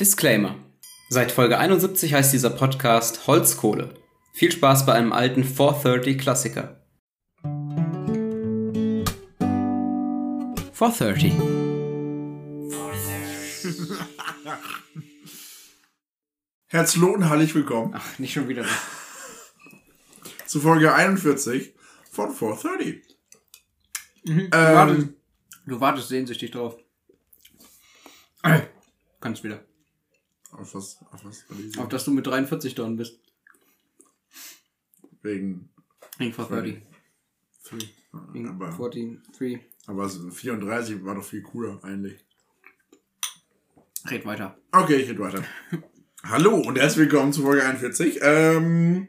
Disclaimer. Seit Folge 71 heißt dieser Podcast Holzkohle. Viel Spaß bei einem alten 430 Klassiker. 430. Herzlich und heilig willkommen Ach, nicht schon wieder. zu Folge 41 von 430. Du, Ähm, wartest, du wartest sehnsüchtig drauf. Kannst wieder. Auf was? Auf was? Auf dass du mit 43 dran bist. Wegen. Wegen 430. Three. Wegen Aber, 14, 3. aber so 34 war doch viel cooler eigentlich. Red weiter. Okay, ich rede weiter. Hallo und herzlich willkommen zu Folge 41. Ähm,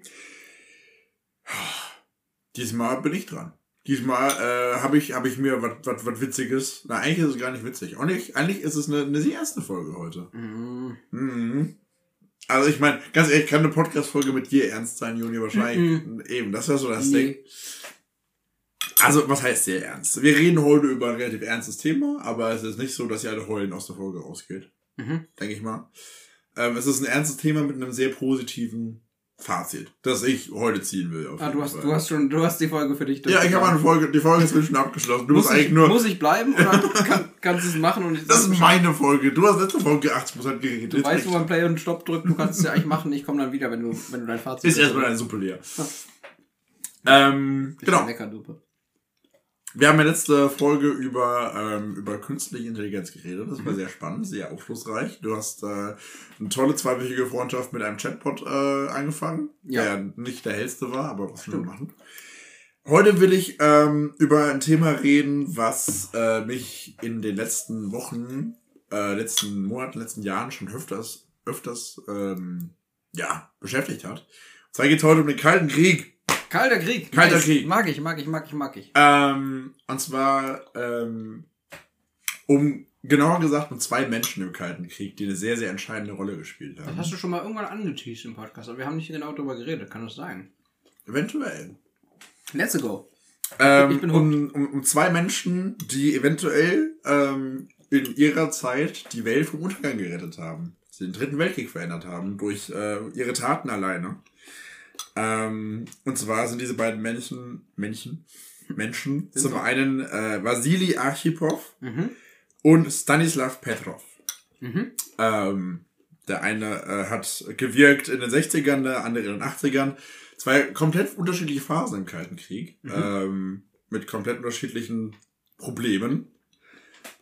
diesmal bin ich dran. Diesmal äh, habe ich, hab ich mir was Witziges. Na, eigentlich ist es gar nicht witzig. Auch nicht, eigentlich ist es eine, eine sehr erste Folge heute. Mhm. Mhm. Also ich meine, ganz ehrlich, kann eine Podcast-Folge mit dir ernst sein, Juni, wahrscheinlich. Eben, das wäre so das Ding. Nee. Also, was heißt sehr ernst? Wir reden heute über ein relativ ernstes Thema, aber es ist nicht so, dass ihr alle heulen aus der Folge rausgeht. Mhm. Denke ich mal. Ähm, es ist ein ernstes Thema mit einem sehr positiven Fazit, das ich heute ziehen will. Ah, du hast, Fall. du hast schon, du hast die Folge für dich ja, ich habe eine Folge, die Folge ist schon abgeschlossen. Du muss, musst ich, eigentlich nur, muss ich bleiben oder kann, kannst du es machen und ich das ist meine Folge. Du hast letzte Folge 80% geredet. Du Jetzt weißt, wo man Play und Stopp drückt, du kannst es ja eigentlich machen, ich komme dann wieder, wenn du, wenn du dein Fazit Ist erstmal eine Suppe leer. Ähm, genau. Leckerduppe. Wir haben ja letzte Folge über, ähm, über künstliche Intelligenz geredet. Das Mhm. war sehr spannend, sehr aufschlussreich. Du hast äh, eine tolle zweiwöchige Freundschaft mit einem Chatbot äh, angefangen, Ja. der nicht der hellste war, aber was wir machen. Heute will ich ähm, über ein Thema reden, was äh, mich in den letzten Wochen, äh, letzten Monaten, letzten Jahren schon öfters, öfters ähm, ja, beschäftigt hat. Und zwar geht es heute um den Kalten Krieg. Kalter Krieg. Kalter Krieg. Mag ich, mag ich, mag ich, mag ich. Ähm, und zwar, ähm, um genauer gesagt, um zwei Menschen im Kalten Krieg, die eine sehr, sehr entscheidende Rolle gespielt Das haben. hast du schon mal irgendwann angeteased im Podcast, aber wir haben nicht genau darüber geredet, kann das sein? Eventuell. Let's go. Ähm, Ich bin um, um, um zwei Menschen, die eventuell ähm, in ihrer Zeit die Welt vom Untergang gerettet haben. Sie den Dritten Weltkrieg verändert haben durch äh, ihre Taten alleine. Ähm, und zwar sind diese beiden Menschen, Menschen, Menschen Sind zum so. einen äh, Vasili Archipov Mhm. und Stanislav Petrov. Mhm. Ähm, der eine äh, hat gewirkt in den 60ern, der andere in den 80ern. Zwei komplett unterschiedliche Phasen im Kalten Krieg. Mhm. Ähm, mit komplett unterschiedlichen Problemen.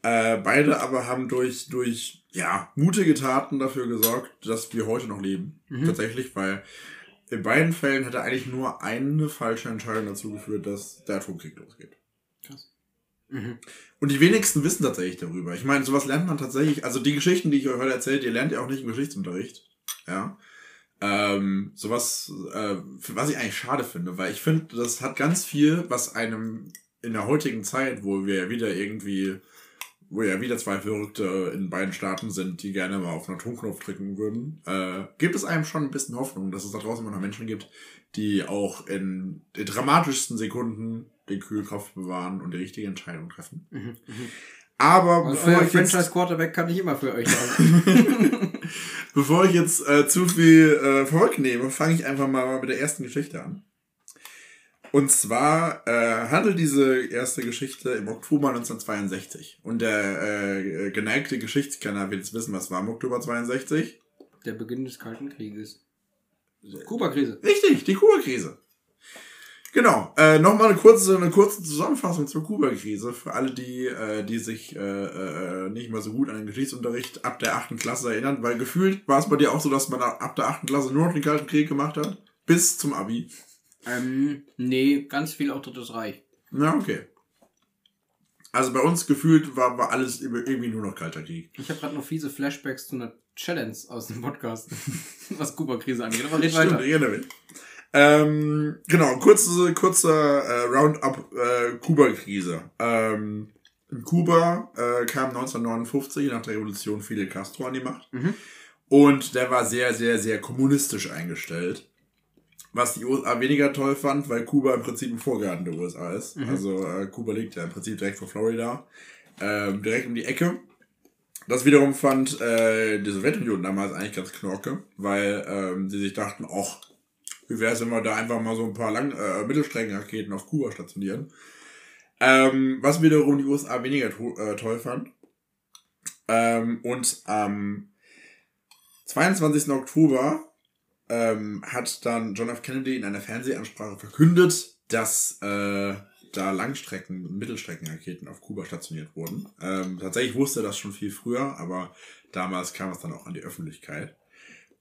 Äh, beide aber haben durch, durch ja, mutige Taten dafür gesorgt, dass wir heute noch leben. Mhm. Tatsächlich, weil in beiden Fällen hätte eigentlich nur eine falsche Entscheidung dazu geführt, dass der Atomkrieg losgeht. Krass. Mhm. Und die wenigsten wissen tatsächlich darüber. Ich meine, sowas lernt man tatsächlich, also die Geschichten, die ich euch heute erzählt, ihr lernt ja auch nicht im Geschichtsunterricht. Ja. Ähm, sowas, äh, was ich eigentlich schade finde, weil ich finde, das hat ganz viel, was einem in der heutigen Zeit, wo wir ja wieder irgendwie, wo ja wieder zwei Verrückte in beiden Staaten sind, die gerne mal auf den Atomknopf drücken würden, äh, gibt es einem schon ein bisschen Hoffnung, dass es da draußen immer noch Menschen gibt, die auch in den dramatischsten Sekunden den Kühlkopf bewahren und die richtige Entscheidung treffen. Mhm. Mhm. Aber Also bevor ich jetzt, Franchise Quarterback kann ich immer für euch sein. bevor ich jetzt äh, zu viel äh, vorwegnehme, fange ich einfach mal mit der ersten Geschichte an. Und zwar äh, handelt diese erste Geschichte im Oktober 1962. Und der äh, geneigte Geschichtskenner will jetzt wissen, was war im Oktober 62? Der Beginn des Kalten Krieges. Kuba-Krise. Richtig, die Kuba-Krise. Genau. Äh, Nochmal eine kurze, eine kurze Zusammenfassung zur Kuba-Krise für alle, die, äh, die sich äh, äh, nicht mehr so gut an den Geschichtsunterricht ab der achten Klasse erinnern, weil gefühlt war es bei dir auch so, dass man ab der achten Klasse nur noch den Kalten Krieg gemacht hat. Bis zum Abi. Ähm, nee, ganz viel auch Drittes Reich. Na, okay. Also bei uns gefühlt war, war alles irgendwie nur noch Kalter Krieg. Ich habe gerade noch fiese Flashbacks zu einer Challenge aus dem Podcast, was Kuba-Krise angeht. Aber red Stimmt, weiter. ich erinnere mich. Ähm, genau, kurze, kurzer äh, Roundup äh, Kuba-Krise. Ähm, in Kuba äh, kam 1959 nach der Revolution Fidel Castro an die Macht. Mhm. Und der war sehr, sehr, sehr kommunistisch eingestellt. Was die USA weniger toll fand, weil Kuba im Prinzip im Vorgarten der USA ist. Mhm. Also äh, Kuba liegt ja im Prinzip direkt vor Florida. Ähm, direkt um die Ecke. Das wiederum fand äh, die Sowjetunion damals eigentlich ganz knorke, weil ähm, sie sich dachten, ach, wie wäre es, wenn wir da einfach mal so ein paar Lang äh, Mittelstreckenraketen auf Kuba stationieren. Ähm, was wiederum die USA weniger to äh, toll fand. Ähm, und am 22. Oktober ähm, hat dann John F. Kennedy in einer Fernsehansprache verkündet, dass äh, da Langstrecken- und Mittelstreckenraketen auf Kuba stationiert wurden. Ähm, tatsächlich wusste das schon viel früher, aber damals kam es dann auch an die Öffentlichkeit.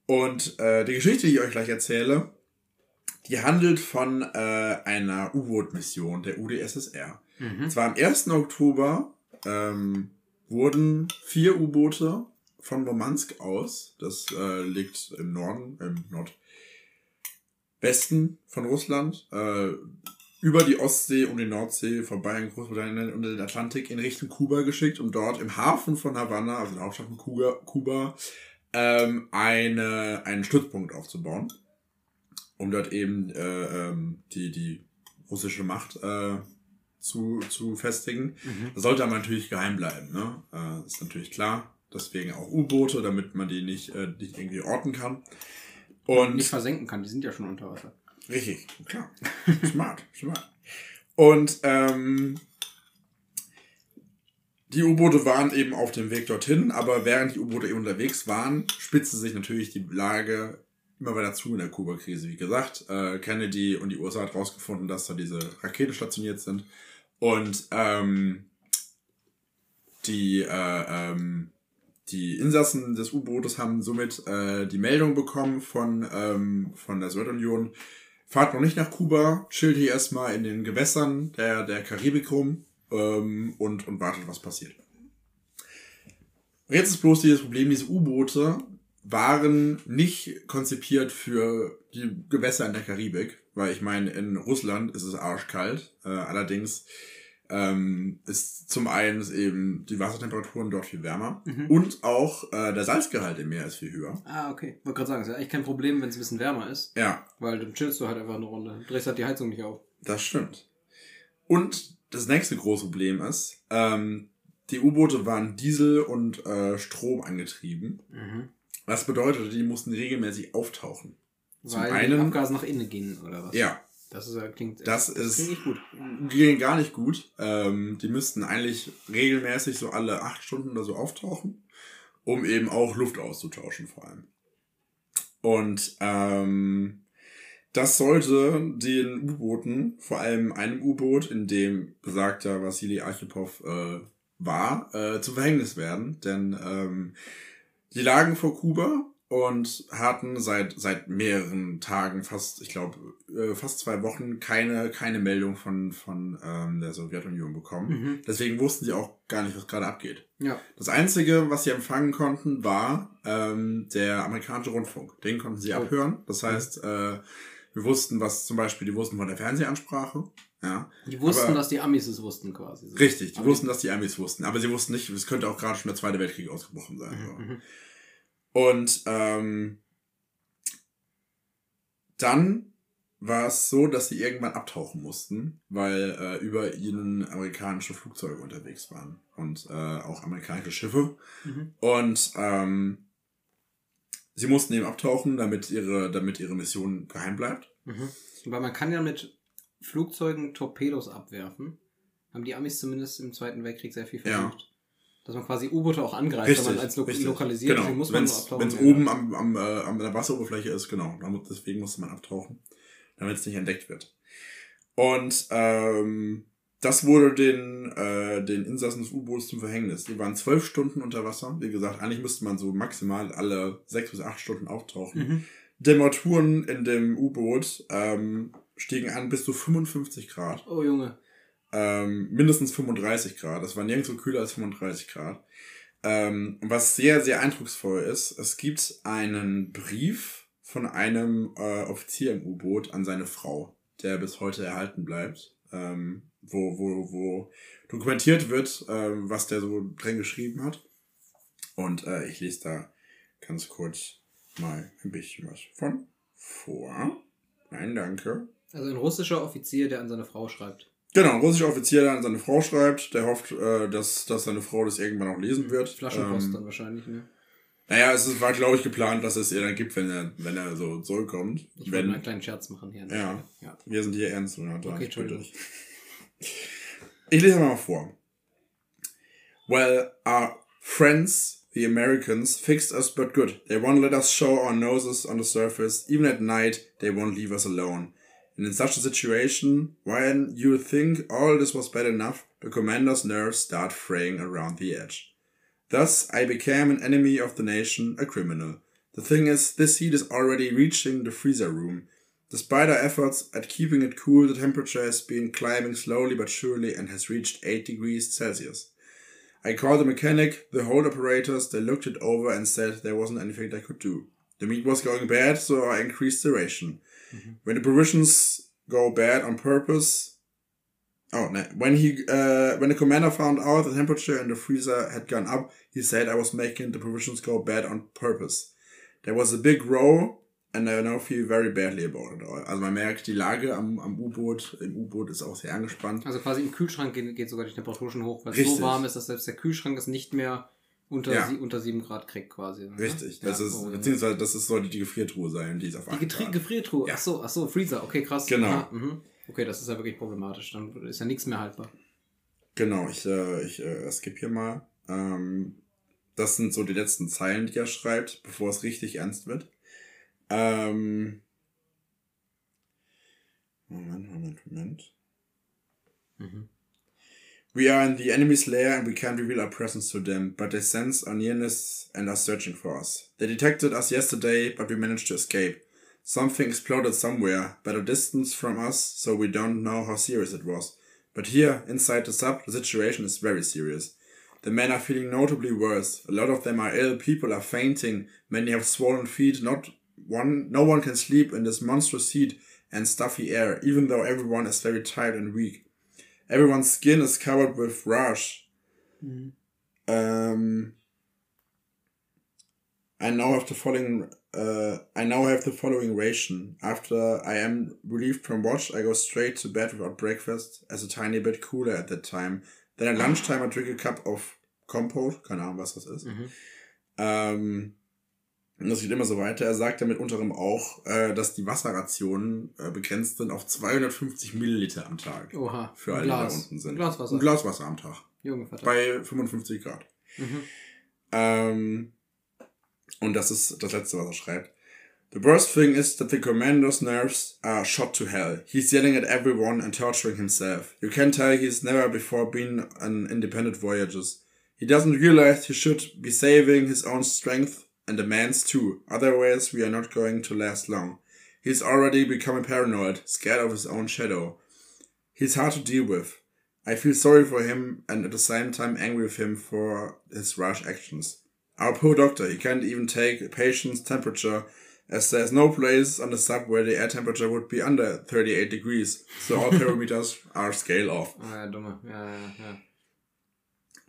Und äh, die Geschichte, die ich euch gleich erzähle, die handelt von äh, einer U-Boot-Mission der UdSSR. Mhm. Und zwar am 1. Oktober ähm, wurden vier U-Boote von Murmansk aus, das äh, liegt im Norden, im Nordwesten von Russland, äh, über die Ostsee und die Nordsee vorbei in Großbritannien und den Atlantik in Richtung Kuba geschickt, um dort im Hafen von Havanna, also in der Hauptstadt von Kuba, Kuba ähm, eine, einen Stützpunkt aufzubauen, um dort eben äh, ähm, die, die russische Macht äh, zu, zu festigen. Mhm. Das sollte aber natürlich geheim bleiben, ne? Äh, ist natürlich klar. Deswegen auch U-Boote, damit man die nicht, äh, nicht irgendwie orten kann. Und Nicht versenken kann, die sind ja schon unter Wasser. Richtig, klar. Smart, smart. Und ähm, die U-Boote waren eben auf dem Weg dorthin, aber während die U-Boote eben unterwegs waren, spitzte sich natürlich die Lage immer weiter zu in der Kuba-Krise. Wie gesagt, äh, Kennedy und die USA hat rausgefunden, dass da diese Raketen stationiert sind. Und ähm, die, äh, ähm, die Insassen des U-Bootes haben somit äh, die Meldung bekommen von, ähm, von der Sowjetunion, fahrt noch nicht nach Kuba, chillt hier erstmal in den Gewässern der, der Karibik rum ähm, und, und wartet, was passiert. Jetzt ist bloß dieses Problem, diese U-Boote waren nicht konzipiert für die Gewässer in der Karibik, weil ich meine, in Russland ist es arschkalt. Äh, allerdings ähm, ist zum einen ist eben die Wassertemperaturen dort viel wärmer Mhm. und auch äh, der Salzgehalt im Meer ist viel höher. Ah, okay. Wollte gerade sagen, ist ja eigentlich kein Problem, wenn es ein bisschen wärmer ist. Ja, Weil dann chillst du halt einfach eine Runde. Drehst halt die Heizung nicht auf. Das stimmt. Und das nächste große Problem ist, ähm, die U-Boote waren Diesel und äh, Strom angetrieben. Mhm. Was bedeutet, die mussten regelmäßig auftauchen. Zum Weil einen- die Abgase nach innen gehen, oder was? Ja, Das ist klingt, Das ist- klingt nicht gut. ging gar nicht gut. Ähm, die müssten eigentlich regelmäßig so alle acht Stunden oder so auftauchen, um eben auch Luft auszutauschen vor allem. Und ähm, das sollte den U-Booten, vor allem einem U-Boot, in dem besagter Wassili Archipov äh, war, äh, zu Verhängnis werden. Denn ähm, die lagen vor Kuba und hatten seit seit mehreren Tagen, fast, ich glaube, äh, fast zwei Wochen keine keine Meldung von von ähm, der Sowjetunion bekommen. Mhm. Deswegen wussten sie auch gar nicht, was gerade abgeht. Ja. Das einzige, was sie empfangen konnten, war ähm, der amerikanische Rundfunk. Den konnten sie Oh. abhören. Das heißt, äh, wir wussten, was zum Beispiel, die wussten von der Fernsehansprache. Ja, Die wussten, Aber- dass die Amis es wussten quasi. Richtig. Die Aber wussten, dass die Amis wussten. Aber sie wussten nicht, es könnte auch gerade schon der Zweite Weltkrieg ausgebrochen sein. So. Und ähm, dann war es so, dass sie irgendwann abtauchen mussten, weil äh, über ihnen amerikanische Flugzeuge unterwegs waren und äh, auch amerikanische Schiffe. Mhm. Und ähm, sie mussten eben abtauchen, damit ihre, damit ihre Mission geheim bleibt. Mhm. Weil man kann ja mit Flugzeugen Torpedos abwerfen. Haben die Amis zumindest im Zweiten Weltkrieg sehr viel Ja. Dass man quasi U-Boote auch angreift, wenn man als lo lokalisiert. Genau. Deswegen muss man Wenn nur es abtauchen. ja. oben am, am, äh, an der Wasseroberfläche ist, genau. Deswegen musste man abtauchen, damit es nicht entdeckt wird. Und ähm, das wurde den, äh, den Insassen des U-Boots zum Verhängnis. Die waren zwölf Stunden unter Wasser. Wie gesagt, eigentlich müsste man so maximal alle sechs bis acht Stunden auftauchen. Mhm. Temperaturen in dem U-Boot ähm, stiegen an bis zu 55 Grad. Oh Junge. Ähm, mindestens 35 Grad. Das war nirgendwo kühler als 35 Grad. Ähm, was sehr, sehr eindrucksvoll ist, es gibt einen Brief von einem äh, Offizier im U-Boot an seine Frau, der bis heute erhalten bleibt, ähm, wo, wo, wo dokumentiert wird, ähm, was der so drin geschrieben hat. Und äh, ich lese da ganz kurz mal ein bisschen was von vor. Nein, danke. Also ein russischer Offizier, der an seine Frau schreibt. Genau, ein russischer Offizier, der an seine Frau schreibt, der hofft, äh, dass, dass seine Frau das irgendwann auch lesen wird. Flaschenpost ähm, dann wahrscheinlich, ne? Naja, es war, glaube ich, geplant, dass es ihr dann gibt, wenn er, wenn er so zurückkommt. Ich wenn, wollte mal einen kleinen Scherz machen hier. Ja. Ja. Wir sind hier ernst, Renata. Okay, Entschuldigung. Ich lese mal vor. Well, our friends, the Americans, fixed us but good. They won't let us show our noses on the surface. Even at night, they won't leave us alone. And in such a situation, when you think all this was bad enough, the commander's nerves start fraying around the edge. Thus, I became an enemy of the nation, a criminal. The thing is, this heat is already reaching the freezer room. Despite our efforts at keeping it cool, the temperature has been climbing slowly but surely and has reached 8 degrees Celsius. I called the mechanic, the hold operators, they looked it over and said there wasn't anything they could do. The meat was going bad, so I increased the ration. When the provisions go bad on purpose, oh, no, when he, uh, when the commander found out the temperature in the freezer had gone up, he said I was making the provisions go bad on purpose. There was a big row, and I now feel very badly about it all. Also man merkt, die Lage am, am U-Boot, im U-Boot ist auch sehr angespannt. Also quasi im Kühlschrank geht, geht sogar die Temperatur schon hoch, weil es so warm ist, dass selbst der Kühlschrank es nicht mehr unter, Ja. sie, unter 7 Grad kriegt quasi. ne? Richtig, das Ja, ist, oh, beziehungsweise das ist sollte die Gefriertruhe sein, die ist auf Die 8 Getrie. Gefriertruhe. Ja. Ach so, ach so, Freezer. Okay, krass. Genau. Ah. Okay, das ist ja wirklich problematisch. Dann ist ja nichts mehr haltbar. Genau, ich, äh, ich äh, skip hier mal. Ähm, das sind so die letzten Zeilen, die er schreibt, bevor es richtig ernst wird. Ähm, Moment, Moment, Moment. Mhm. We are in the enemy's lair and we can't reveal our presence to them, but they sense our nearness and are searching for us. They detected us yesterday, but we managed to escape. Something exploded somewhere, but a distance from us, so we don't know how serious it was. But here, inside the sub, the situation is very serious. The men are feeling notably worse. A lot of them are ill, people are fainting, many have swollen feet, not one, no one can sleep in this monstrous heat and stuffy air, even though everyone is very tired and weak. Everyone's skin is covered with rash. Um, I now have the following. Uh, I now have the following ration. After I am relieved from watch, I go straight to bed without breakfast, as a tiny bit cooler at that time. Then at lunchtime, I drink a cup of Compote. Keine Ahnung, was das ist. Mhm. Ähm, und das geht immer so weiter. Er sagt damit unterem auch, äh, dass die Wasserrationen äh, begrenzt sind auf 250 Milliliter am Tag. Oha. Für alle, die da Glas. unten sind. Glaswasser. Ein Glas Wasser am Tag. Junge Vater. Bei 55 Grad. Mhm. Ähm, und das ist das letzte, was er schreibt. The worst thing is that the commander's nerves are shot to hell. He's yelling at everyone and torturing himself. You can tell he's never before been on independent voyages. He doesn't realize he should be saving his own strength and the man's too. Otherwise, we are not going to last long. He's already becoming paranoid, scared of his own shadow. He's hard to deal with. I feel sorry for him and at the same time angry with him for his rash actions. Our poor doctor, he can't even take a patient's temperature as there's no place on the sub where the air temperature would be under 38 degrees. So all parameters are scale off. Ah, ja, dumme. Ja, ja, ja.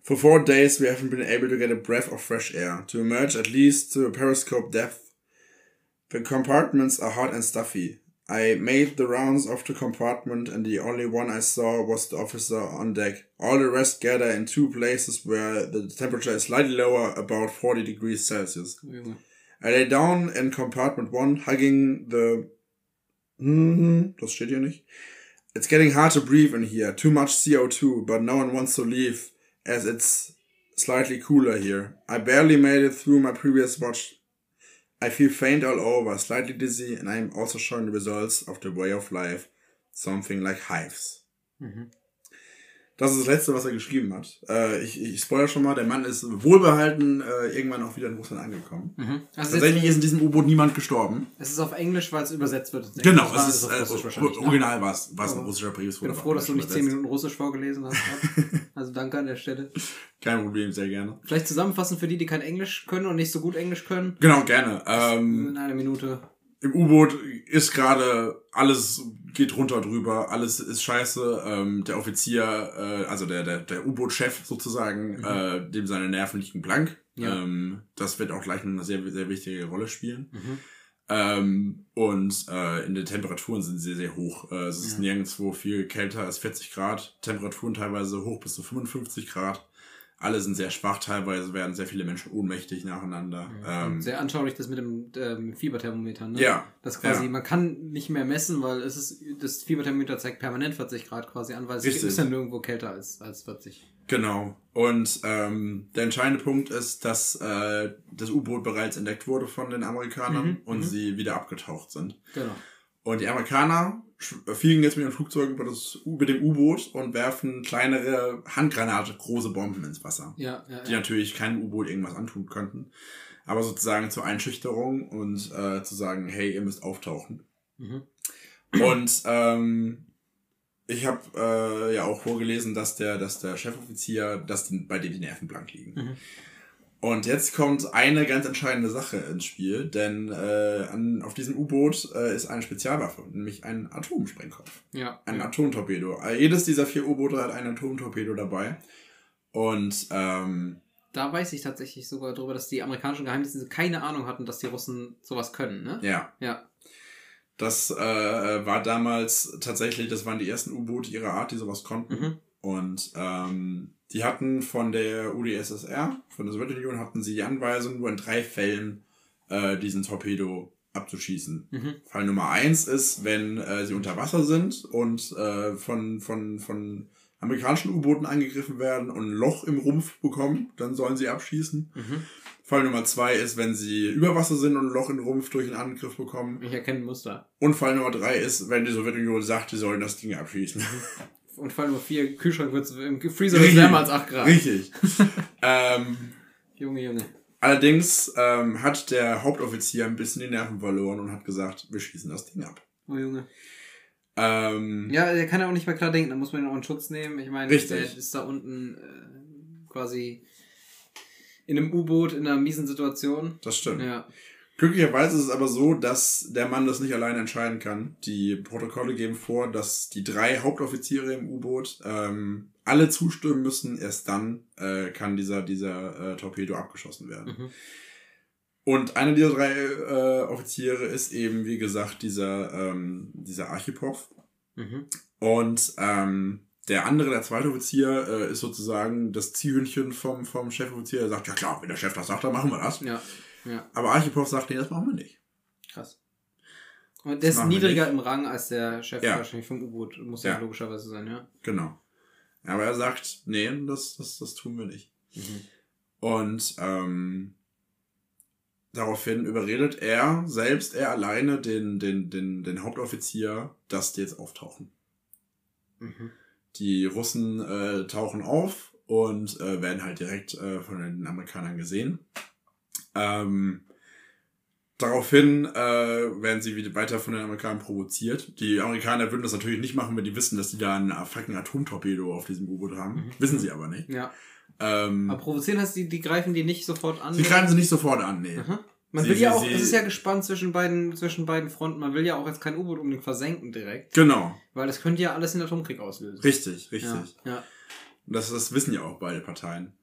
For four days, we haven't been able to get a breath of fresh air, to emerge at least to a periscope depth. The compartments are hot and stuffy. I made the rounds of the compartment and the only one I saw was the officer on deck. All the rest gather in two places where the temperature is slightly lower, about 40 degrees Celsius. Junge. I lay down in compartment one, hugging the. Hmm, das steht hier nicht. It's getting hard to breathe in here. Too much CO2, but no one wants to leave, as it's slightly cooler here. I barely made it through my previous watch. I feel faint all over, slightly dizzy, and I am also showing the results of the way of life. Something like hives. Mhm. Das ist das Letzte, was er geschrieben hat. Äh, ich, ich spoilere schon mal, der Mann ist wohlbehalten äh, irgendwann auch wieder in Russland angekommen. Mhm. Also Tatsächlich ist in diesem U-Boot niemand gestorben. es ist auf Englisch, weil es übersetzt wird. Genau, es ist, äh, Russisch wahrscheinlich, ne? original war es, ein russischer Brief. Ich bin froh, dass du nicht 10 Minuten Russisch vorgelesen hast. also danke an der Stelle. Kein Problem, sehr gerne. Vielleicht zusammenfassen für die, die kein Englisch können und nicht so gut Englisch können. Genau, gerne. Ähm, In einer Minute. Im U-Boot ist gerade alles geht runter drüber, alles ist scheiße. Ähm, der Offizier, äh, also der, der, der U-Boot-Chef sozusagen, äh, dem seine Nerven liegen blank. Ja. Ähm, das wird auch gleich eine sehr, sehr wichtige Rolle spielen. Mhm. Ähm, und äh, in den Temperaturen sind sie sehr, sehr hoch. Äh, es ist Ja. nirgendwo viel kälter als 40 Grad. Temperaturen teilweise hoch bis zu 55 Grad. Alle sind sehr schwach, teilweise werden sehr viele Menschen ohnmächtig nacheinander. Ähm, Sehr anschaulich das mit dem ähm, Fieberthermometer, ne? ja, Das quasi, Ja. man kann nicht mehr messen, weil es ist, das Fieberthermometer zeigt permanent 40 Grad quasi an, weil es Richtig. ist ja nirgendwo kälter als, als 40. Genau. Und ähm, der entscheidende Punkt ist, dass äh, das U-Boot bereits entdeckt wurde von den Amerikanern Mhm, und mhm. sie wieder abgetaucht sind. Genau. Und die Amerikaner fliegen jetzt mit ihren Flugzeugen über, das, über dem U-Boot und werfen kleinere Handgranate, große Bomben ins Wasser. Ja, ja, Die ja. natürlich keinem U-Boot irgendwas antun könnten. Aber sozusagen zur Einschüchterung und äh, zu sagen, hey, ihr müsst auftauchen. Mhm. Und ähm, ich habe äh, ja auch vorgelesen, dass der, dass der Chefoffizier, dass die, bei dem die Nerven blank liegen. Mhm. Und jetzt kommt eine ganz entscheidende Sache ins Spiel, denn äh, an, auf diesem U-Boot äh, ist eine Spezialwaffe, nämlich ein Atomsprengkopf, Ja. ein ja. Atomtorpedo. Äh, jedes dieser vier U-Boote hat einen Atomtorpedo dabei. Und ähm, Da weiß ich tatsächlich sogar drüber, dass die amerikanischen Geheimdienste keine Ahnung hatten, dass die Russen sowas können, ne? ja, Ja. das äh, war damals tatsächlich, das waren die ersten U-Boote ihrer Art, die sowas konnten. Mhm. Und ähm, die hatten von der UdSSR, von der Sowjetunion, hatten sie die Anweisung, nur in drei Fällen äh, diesen Torpedo abzuschießen. Mhm. Fall Nummer eins ist, wenn äh, sie unter Wasser sind und äh, von, von, von amerikanischen U-Booten angegriffen werden und ein Loch im Rumpf bekommen, dann sollen sie abschießen. Mhm. Fall Nummer zwei ist, wenn sie über Wasser sind und ein Loch im Rumpf durch einen Angriff bekommen. Ich erkenne ein Muster. Und Fall Nummer drei ist, wenn die Sowjetunion sagt, sie sollen das Ding abschießen. Und Fall Nummer 4, Kühlschrank wird im Freezer wird wärmer als 8 Grad. Richtig. ähm, Junge, Junge. allerdings ähm, hat der Hauptoffizier ein bisschen die Nerven verloren und hat gesagt, wir schießen das Ding ab. Oh Junge. Ähm, Ja, der kann ja auch nicht mehr klar denken, da muss man ihn auch in Schutz nehmen. Ich meine, Richtig. der ist da unten äh, quasi in einem U-Boot in einer miesen Situation. Das stimmt. Ja. Glücklicherweise ist es aber so, dass der Mann das nicht alleine entscheiden kann. Die Protokolle geben vor, dass die drei Hauptoffiziere im U-Boot ähm, alle zustimmen müssen. Erst dann äh, kann dieser, dieser äh, Torpedo abgeschossen werden. Mhm. Und einer dieser drei äh, Offiziere ist eben, wie gesagt, dieser, ähm, dieser Archipov. Mhm. Und ähm, der andere, der zweite Offizier, äh, ist sozusagen das Ziehhündchen vom, vom Chefoffizier. Er sagt, ja klar, wenn der Chef das sagt, dann machen wir das. Ja. Ja. Aber Archipov sagt, nee, das machen wir nicht. Krass. Und der ist machen wir niedriger im Rang als der Chef Ja. wahrscheinlich vom U-Boot. Muss ja. Ja. logischerweise sein, ja. Genau. Aber er sagt, nee, das, das, das tun wir nicht. Und ähm, daraufhin überredet er selbst, er alleine, den, den, den, den Hauptoffizier, dass die jetzt auftauchen. Mhm. Die Russen äh, tauchen auf und äh, werden halt direkt äh, von den Amerikanern gesehen. Ähm, daraufhin äh, werden sie wieder weiter von den Amerikanern provoziert. Die Amerikaner würden das natürlich nicht machen, wenn die wissen, dass die da einen fucking Atomtorpedo auf diesem U-Boot haben. Mhm. Wissen sie aber nicht. Ja. Ähm, Aber provozieren heißt, die, die greifen die nicht sofort an. sie greifen sie nicht sofort an, nee. Aha. Man Sie- will ja sie- auch, sie- es ist ja gespannt zwischen beiden, zwischen beiden Fronten. Man will ja auch jetzt kein U-Boot unbedingt versenken direkt. Genau, Weil das könnte ja alles in Atomkrieg auslösen. richtig, richtig. Ja. ja. Das, das wissen ja auch beide Parteien.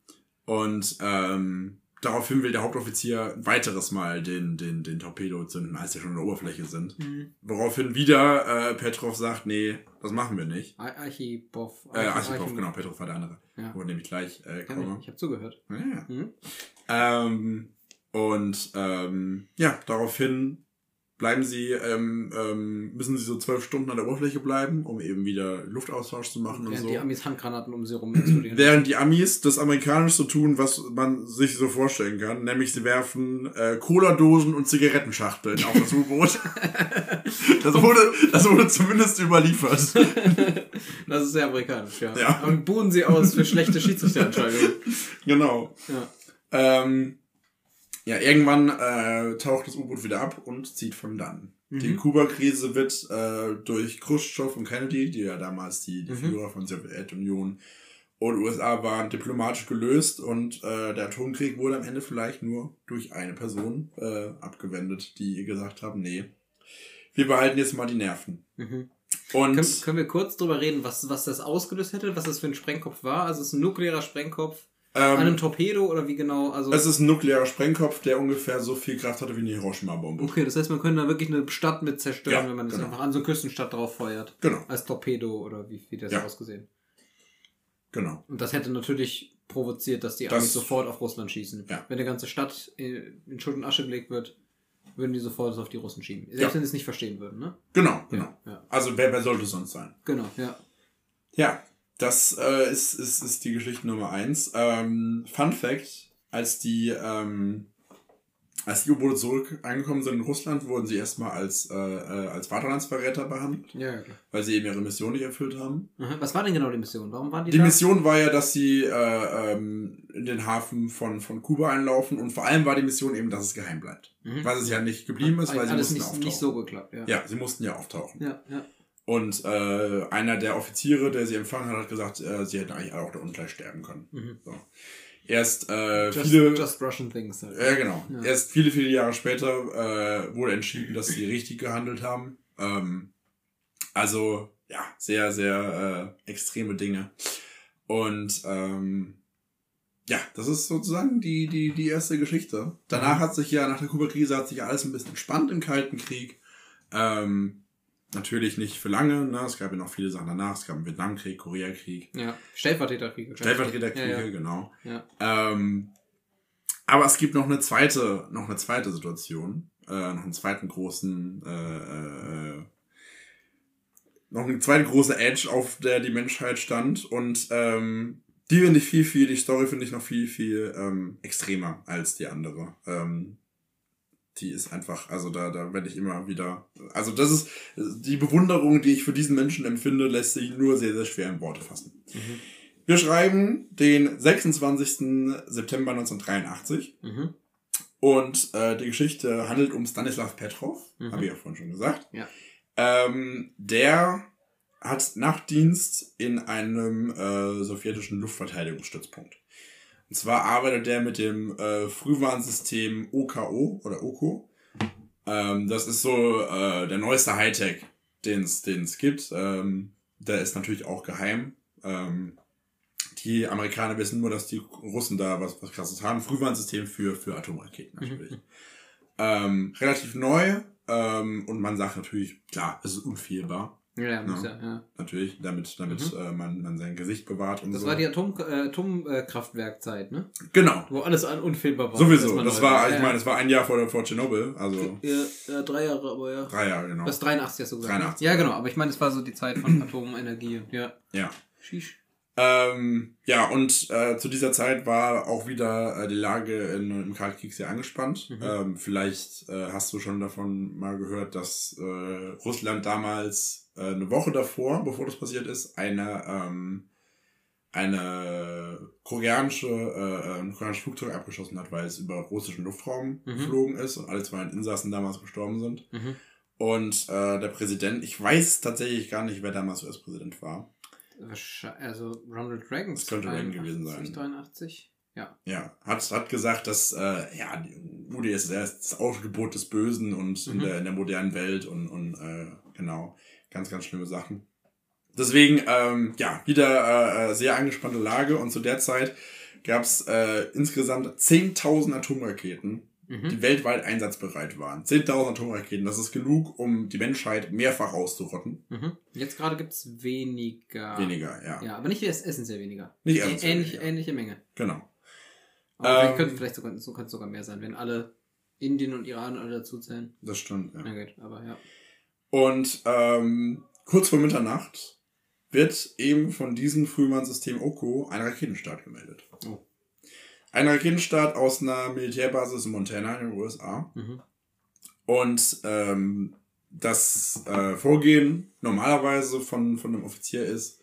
Und ähm, daraufhin will der Hauptoffizier ein weiteres Mal den, den, den Torpedo zünden, als sie schon an der Oberfläche sind. Mhm. Woraufhin wieder äh, Petrov sagt, nee, das machen wir nicht. Ar- Archipov. Äh, Archipov, genau, Petrov war der andere. Ja. Wo nämlich gleich äh, komme. ich habe zugehört. Ja. Mhm. Ähm, und ähm, ja, daraufhin bleiben sie, ähm, ähm, müssen sie so zwölf Stunden an der Oberfläche bleiben, um eben wieder Luftaustausch zu machen und Während so. die Amis Handgranaten um sie rum explodieren. Während die Amis das amerikanisch so tun, was man sich so vorstellen kann, nämlich sie werfen äh, Cola-Dosen und Zigarettenschachteln auf das U-Boot. das, wurde, das wurde zumindest überliefert. das ist sehr amerikanisch, ja. Ja. Und buhen sie aus für schlechte Schiedsrichterentscheidungen. genau. Ja. Ähm, ja, irgendwann äh, taucht das U-Boot wieder ab und zieht von dann. Die Mhm. Kuba-Krise wird äh, durch Khrushchev und Kennedy, die ja damals die, die Mhm. Führer von Sowjetunion und USA waren, diplomatisch gelöst und äh, der Atomkrieg wurde am Ende vielleicht nur durch eine Person äh, abgewendet, die gesagt haben, nee, wir behalten jetzt mal die Nerven. Mhm. Und Können, können wir kurz drüber reden, was, was das ausgelöst hätte, was das für ein Sprengkopf war? Also es ist ein nuklearer Sprengkopf. Ähm, einem Torpedo oder wie genau? Also es ist ein nuklearer Sprengkopf, der ungefähr so viel Kraft hatte wie eine Hiroshima-Bombe. okay, das heißt, man könnte da wirklich eine Stadt mit zerstören, Ja, wenn man das genau. einfach an so eine Küstenstadt drauf feuert. Genau, Als Torpedo oder wie, wie das Ja. ausgesehen. genau. Und das hätte natürlich provoziert, dass die Amis sofort auf Russland schießen. Ja. Wenn eine ganze Stadt in Schutt und Asche gelegt wird, würden die sofort auf die Russen schieben. Selbst wenn sie es nicht verstehen würden, ne? Genau, genau. Also wer, wer sollte es sonst sein? Genau, ja. Ja, das äh, ist, ist, ist die Geschichte Nummer eins. Ähm, Fun Fact, als die, ähm, als die U-Boote zurück angekommen sind in Russland, wurden sie erstmal als, äh, äh, als Vaterlandsverräter behandelt, Ja, klar. weil sie eben ihre Mission nicht erfüllt haben. Aha. Was war denn genau die Mission? Warum waren die, Die da? Mission war ja, dass sie äh, ähm, in den Hafen von, von Kuba einlaufen und vor allem war die Mission eben, dass es geheim bleibt. Mhm. Weil es ja nicht geblieben ist, weil sie Alles mussten nicht, auftauchen. nicht so geklappt, ja. Ja, sie mussten ja auftauchen. Ja, ja. Und äh, einer der Offiziere, der sie empfangen hat, hat gesagt, äh, sie hätten eigentlich auch da unten gleich sterben können. Mhm. So. Erst äh, Just, viele, just Russian things. Halt. ja genau. Ja. Erst viele, viele Jahre später äh, wurde entschieden, dass sie richtig gehandelt haben. Ähm, also ja, sehr, sehr äh, extreme Dinge. Und ähm, ja, das ist sozusagen die, die, die erste Geschichte. Danach hat sich ja, nach der Kuba-Krise hat sich alles ein bisschen entspannt im Kalten Krieg. Ähm, natürlich nicht für lange, ne? Es gab ja noch viele Sachen danach. Es gab einen Vietnamkrieg, Koreakrieg, Ja. Stellvertreterkriege. Stellvertreterkriege, Ja, ja. genau. ja. Ähm, aber es gibt noch eine zweite, noch eine zweite Situation, äh, noch einen zweiten großen, äh, äh, noch eine zweite große Edge, auf der die Menschheit stand und ähm, die finde ich viel, viel, die Story finde ich noch viel, viel ähm, extremer als die andere. Ähm, die ist einfach, also da, da werde ich immer wieder, also das ist die Bewunderung, die ich für diesen Menschen empfinde, lässt sich nur sehr, sehr schwer in Worte fassen. Mhm. Wir schreiben den 26. September 1983 Mhm. und äh, die Geschichte handelt um Stanislav Petrov, Mhm. habe ich ja vorhin schon gesagt. Ja. Ähm, der hat Nachtdienst in einem äh, sowjetischen Luftverteidigungsstützpunkt. Und zwar arbeitet er mit dem äh, Frühwarnsystem OKO oder OKO. Ähm, das ist so äh, der neueste Hightech, den es gibt. Ähm, der ist natürlich auch geheim. Ähm, die Amerikaner wissen nur, dass die Russen da was, was krasses haben. Frühwarnsystem für, für Atomraketen natürlich. Mhm. Ähm, relativ neu. Ähm, und man sagt natürlich, klar, es ist unfehlbar. Ja, ja, muss Ja. ja. ja. Natürlich, damit, damit äh, man, man sein Gesicht bewahrt und Das so. war die Atom, äh, Atomkraftwerkzeit, ne? genau. Wo alles an unfehlbar war. Sowieso. Das war, ich meine, das war ein Jahr vor, vor Tschernobyl. Also Ja, ja, drei Jahre, aber ja. drei Jahre, genau. Was 83 hast du gesagt? 83. Ja, genau, aber ich meine, es war so die Zeit von Atomenergie. Ja. Ja. Shish. Ähm, ja, und äh, zu dieser Zeit war auch wieder äh, die Lage in, im Kalten Krieg sehr angespannt. Mhm. Ähm, vielleicht äh, hast du schon davon mal gehört, dass äh, Russland damals äh, eine Woche davor, bevor das passiert ist, eine ähm, eine koreanische, äh, ein koreanisches Flugzeug abgeschossen hat, weil es über russischen Luftraum Mhm. geflogen ist und alle zwei Insassen damals gestorben sind. Mhm. Und äh, der Präsident, ich weiß tatsächlich gar nicht, wer damals US-Präsident war. Also Ronald Reagan. Das könnte Reagan gewesen sein. 83? Ja. Ja, hat, hat gesagt, dass äh, ja, UdSSR ist das Aufgebot des Bösen und in, Mhm. der, in der modernen Welt und, und äh, genau, ganz, ganz schlimme Sachen. Deswegen, ähm, ja, wieder äh, äh, sehr angespannte Lage und zu der Zeit gab es äh, insgesamt 10.000 Atomraketen, Mhm. die weltweit einsatzbereit waren. 10.000 Atomraketen, das ist genug, um die Menschheit mehrfach auszurotten. Mhm. Jetzt gerade gibt es weniger. Weniger, ja. Ja, aber nicht es- essentiell weniger. Nicht essentiell ähnlich, weniger. Ähnliche Menge. Genau. Aber Ähm, vielleicht könnte vielleicht sogar, so könnte es sogar mehr sein, wenn alle Indien und Iran alle dazu zählen. Das stimmt, ja. Na gut, aber ja. Und ähm, kurz vor Mitternacht wird eben von diesem Frühwarnsystem OKO ein Raketenstart gemeldet. Oh. Ein Raketenstart aus einer Militärbasis in Montana in den USA. Mhm. Und ähm, das äh, Vorgehen normalerweise von, von einem Offizier ist,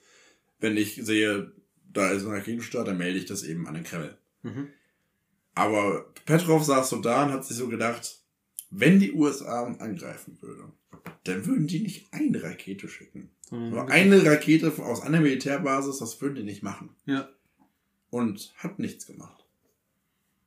wenn ich sehe, da ist ein Raketenstart, dann melde ich das eben an den Kreml. Mhm. Aber Petrov saß so da und hat sich so gedacht, wenn die USA angreifen würde, dann würden die nicht eine Rakete schicken. Mhm. Aber eine Rakete aus einer Militärbasis, das würden die nicht machen. Ja. Und hat nichts gemacht.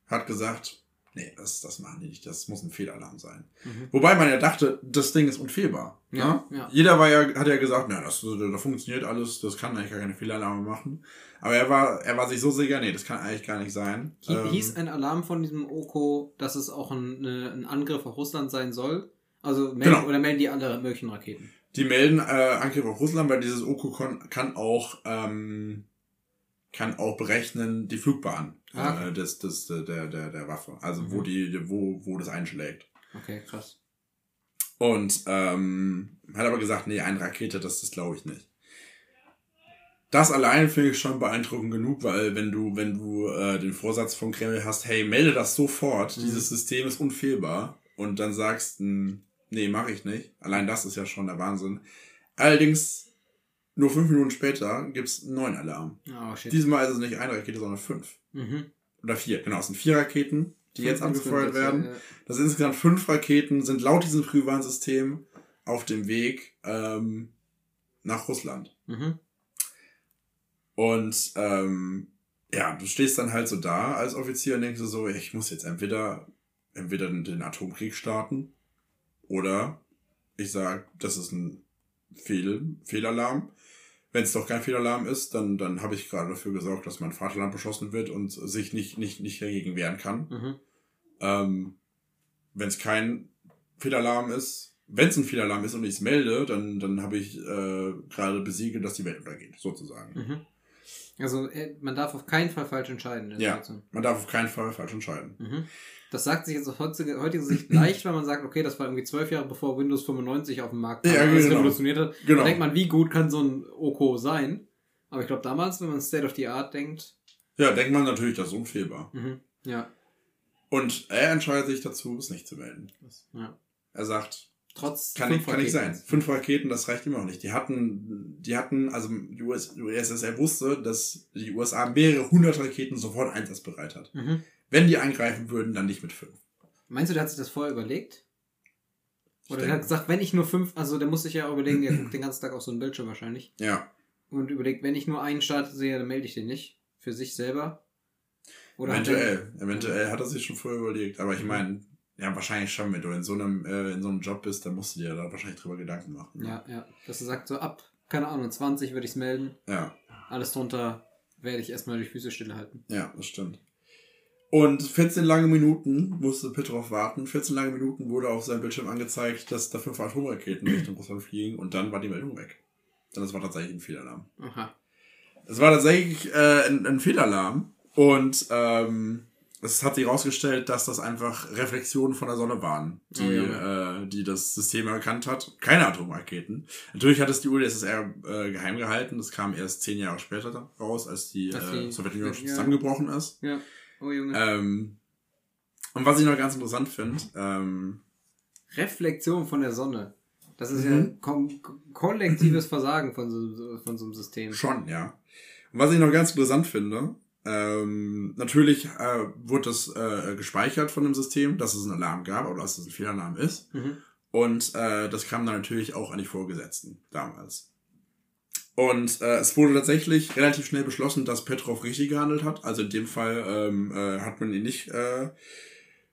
Hat gesagt, nee, das, das machen die nicht. Das muss ein Fehlalarm sein. Mhm. Wobei man ja dachte, das Ding ist unfehlbar. Ja, ne? ja. Jeder war ja, hat ja gesagt, na, das, da funktioniert alles, das kann eigentlich gar keine Fehlalarme machen. Aber er war, er war sich so sicher, nee, das kann eigentlich gar nicht sein. Hieß ähm, ein Alarm von diesem Oko, dass es auch ein, ein Angriff auf Russland sein soll? Also melden, genau. oder melden die alle möglichen Raketen? Die melden äh, Angriff auf Russland, weil dieses Oko kann auch ähm, kann auch berechnen die Flugbahn ah, okay. äh, des, des, der, der, der Waffe. Also mhm. wo die, wo, wo das einschlägt. Okay, krass. Und ähm, hat aber gesagt, nee, eine Rakete, das, das glaube ich nicht. Das allein finde ich schon beeindruckend genug, weil wenn du, wenn du äh, den Vorsatz von Kreml hast, hey, melde das sofort, mhm. dieses System ist unfehlbar, und dann sagst, hm, nee, mache ich nicht. Allein das ist ja schon der Wahnsinn. Allerdings, nur fünf Minuten später gibt's einen neuen Alarm. Oh, shit. Diesmal ist es nicht eine Rakete, sondern fünf. Mhm. Oder vier, genau, es sind vier Raketen, die fünf jetzt angefeuert werden. Ja, ja. Das sind insgesamt fünf Raketen, sind laut diesem Frühwarnsystem auf dem Weg ähm, nach Russland. Mhm. Und ähm, ja, du stehst dann halt so da als Offizier und denkst so, ich muss jetzt entweder, entweder den Atomkrieg starten oder ich sage, das ist ein Fehl, Fehlalarm. Wenn es doch kein Fehlalarm ist, dann, dann habe ich gerade dafür gesorgt, dass mein Vaterland beschossen wird und sich nicht, nicht, nicht dagegen wehren kann. Mhm. Ähm, wenn es kein Fehlalarm ist, wenn es ein Fehlalarm ist und ich es melde, dann, dann habe ich äh, gerade besiegelt, dass die Welt untergeht, sozusagen. Mhm. Also äh, man darf auf keinen Fall falsch entscheiden. ja, Situation. man darf auf keinen Fall falsch entscheiden. Mhm. Das sagt sich jetzt aus heutiger Sicht leicht, weil man sagt, okay, das war irgendwie zwölf Jahre bevor Windows 95 auf dem Markt kam, ja, genau. revolutioniert hat. Genau. Da denkt man, wie gut kann so ein Oko sein? Aber ich glaube damals, wenn man State of the Art denkt. Ja, denkt man natürlich, das ist unfehlbar. Mhm. Ja. Und er entscheidet sich dazu, es nicht zu melden. Ja. Er sagt, Trotz kann, fünf kann nicht sein. Fünf Raketen, das reicht immer noch nicht. Die hatten, die hatten, also die USSR wusste, dass die USA mehrere hundert Raketen sofort einsatzbereit hat. Mhm. Wenn die angreifen würden, dann nicht mit fünf. Meinst du, der hat sich das vorher überlegt? Oder der hat gesagt, wenn ich nur fünf, also der muss sich ja auch überlegen, der guckt den ganzen Tag auf so einen Bildschirm wahrscheinlich. Ja. Und überlegt, wenn ich nur einen Start sehe, dann melde ich den nicht. Für sich selber. Oder eventuell, hat eventuell hat er sich schon vorher überlegt. Aber ich mhm. meine, ja, wahrscheinlich schon, wenn du in so einem, äh, in so einem Job bist, dann musst du dir da wahrscheinlich drüber Gedanken machen. Ja, ja. Dass du sagst, so ab, keine Ahnung, 20 würde ich es melden. Ja. Alles drunter werde ich erstmal die Füße stillhalten. Ja, das stimmt. Und 14 lange Minuten musste Petrov warten. 14 lange Minuten wurde auf seinem Bildschirm angezeigt, dass da fünf Atomraketen Richtung Russland fliegen und dann war die Meldung weg. Denn das war tatsächlich ein Fehlalarm. Aha. Es war tatsächlich äh, ein, ein Fehlalarm und ähm, es hat sich herausgestellt, dass das einfach Reflexionen von der Sonne waren, die, oh, ja. äh, die das System erkannt hat. Keine Atomraketen. Natürlich hat es die UdSSR äh, geheim gehalten. Das kam erst zehn Jahre später raus, als die, äh, Sowjetunion ja. zusammengebrochen ist. Ja. Oh Junge. Ähm, und was ich noch ganz interessant finde, ähm, Reflexion von der Sonne. Das ist mhm. ja ein ko kollektives Versagen von so, von so einem System. Schon, ja. Und was ich noch ganz interessant finde, ähm, natürlich äh, wurde das äh, gespeichert von dem System, dass es einen Alarm gab oder dass es ein Fehlalarm ist. Mhm. Und äh, das kam dann natürlich auch an die Vorgesetzten damals. Und äh, es wurde tatsächlich relativ schnell beschlossen, dass Petrov richtig gehandelt hat. Also in dem Fall ähm, äh, hat man ihn nicht äh,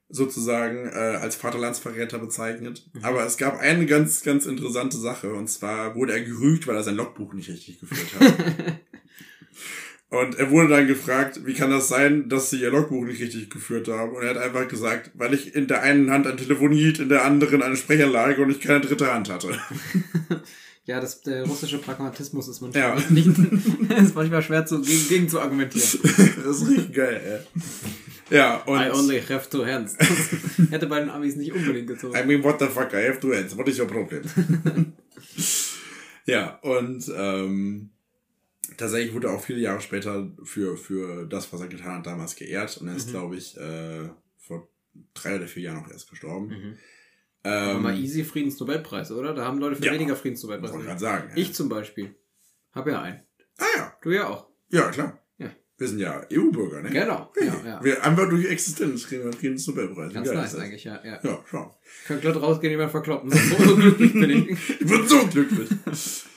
sozusagen äh, als Vaterlandsverräter bezeichnet. Mhm. Aber es gab eine ganz, ganz interessante Sache. Und zwar wurde er gerügt, weil er sein Logbuch nicht richtig geführt hat. Und er wurde dann gefragt, wie kann das sein, dass sie ihr Logbuch nicht richtig geführt haben? Und er hat einfach gesagt, weil ich in der einen Hand ein Telefon hielt, in der anderen eine Sprechanlage und ich keine dritte Hand hatte. ja, das, der russische Pragmatismus ist manchmal ja. nicht, ist manchmal schwer zu, gegen, gegen zu argumentieren. das ist richtig geil, ey. Ja, und. I only have two hands. hätte bei den Amis nicht unbedingt gezogen. I mean, what the fuck, I have two hands. What is your problem? ja, und, ähm, tatsächlich wurde er auch viele Jahre später für, für das, was er getan hat, damals geehrt. Und er ist, mhm. glaube ich, äh, vor drei oder vier Jahren auch erst gestorben. Mhm. Ähm, mal easy Friedensnobelpreis, oder? Da haben Leute für ja, weniger Friedensnobelpreise. Wollte gerade sagen. Ich ja. zum Beispiel. Hab ja einen. Ah ja. Du ja auch. Ja, klar. Ja. Wir sind ja EU-Bürger, ne? Genau. Ja, ja. Wir einfach durch Existenz kriegen wir einen Friedensnobelpreis. Ganz nice eigentlich, ja. Ja, ja schau. Kann glatt rausgehen, jemand verkloppen. So, so glücklich bin ich. ich bin so glücklich.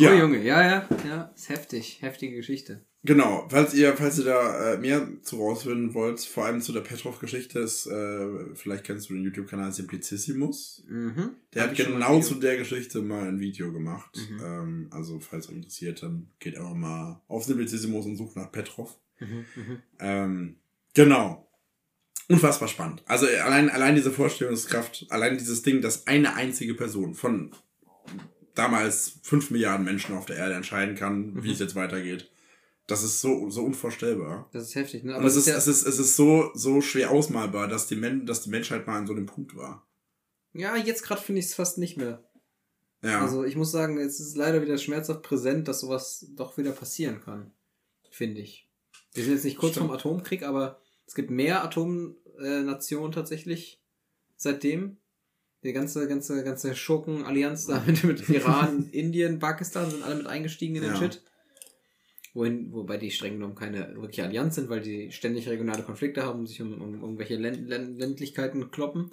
Ja. Oh Junge, ja, ja, ja, ist heftig, heftige Geschichte. Genau, falls ihr, falls ihr da äh, mehr zu rausfinden wollt, vor allem zu der Petrov-Geschichte, ist, äh, vielleicht kennst du den YouTube-Kanal Simplicissimus. Mhm. Der Hab hat genau zu der Geschichte mal ein Video gemacht. Mhm. Ähm, also, falls euch interessiert, dann geht einfach mal auf Simplicissimus und sucht nach Petrov. Mhm, mhm. ähm, genau. Unfassbar spannend. Also allein, allein diese Vorstellungskraft, allein dieses Ding, dass eine einzige Person von damals fünf Milliarden Menschen auf der Erde entscheiden kann, wie mhm. es jetzt weitergeht das ist so, so unvorstellbar. Das ist heftig, ne? Aber es ist, ja es ist, es ist so, so schwer ausmalbar, dass die, Men dass die Menschheit mal an so einem Punkt war. Ja, jetzt gerade finde ich es fast nicht mehr. Ja. Also ich muss sagen, es ist leider wieder schmerzhaft präsent, dass sowas doch wieder passieren kann. Finde ich. Wir sind jetzt nicht kurz Stimmt. vom Atomkrieg, aber es gibt mehr Atomnationen tatsächlich seitdem. Die ganze, ganze, ganze Schurken-Allianz da mit, mit Iran, Indien, Pakistan sind alle mit eingestiegen in den ja. Shit. Wohin, wobei die streng genommen keine wirkliche Allianz sind, weil die ständig regionale Konflikte haben und sich um, um irgendwelche Länd Ländlichkeiten kloppen.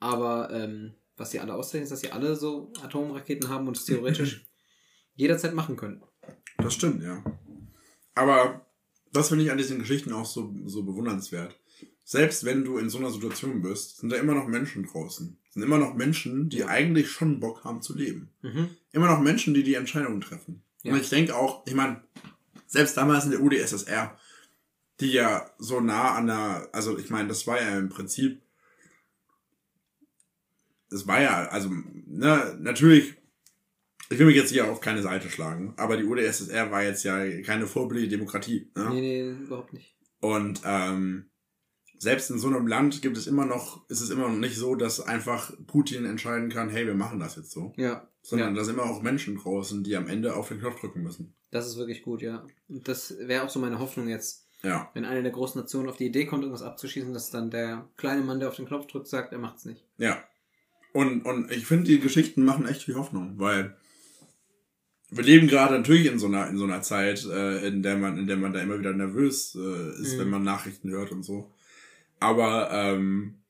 Aber ähm, was sie alle auszeichnen, ist, dass sie alle so Atomraketen haben und es theoretisch jederzeit machen können. Das stimmt, ja. Aber das finde ich an diesen Geschichten auch so, so bewundernswert. Selbst wenn du in so einer Situation bist, sind da immer noch Menschen draußen. Sind immer noch Menschen, die eigentlich schon Bock haben zu leben. Mhm. Immer noch Menschen, die die Entscheidungen treffen. Ja. Und ich denke auch, ich meine, selbst damals in der UdSSR, die ja so nah an der, also ich meine, das war ja im Prinzip, es war ja, also, ne, natürlich, ich will mich jetzt hier auf keine Seite schlagen, aber die UdSSR war jetzt ja keine vorbildliche Demokratie. Ne? Nee, nee, überhaupt nicht. Und ähm, selbst in so einem Land gibt es immer noch, ist es immer noch nicht so, dass einfach Putin entscheiden kann, hey, wir machen das jetzt so. Ja. Sondern ja. da sind immer auch Menschen draußen, die am Ende auf den Knopf drücken müssen. Das ist wirklich gut, ja. Das wäre auch so meine Hoffnung jetzt. Ja. Wenn eine der großen Nationen auf die Idee kommt, irgendwas abzuschießen, dass dann der kleine Mann, der auf den Knopf drückt, sagt, er macht's nicht. Ja. Und, und ich finde, die Geschichten machen echt viel Hoffnung, weil wir leben gerade natürlich in so einer, in so einer Zeit, äh, in der man, in der man da immer wieder nervös äh, ist, mhm. wenn man Nachrichten hört und so. Aber ähm,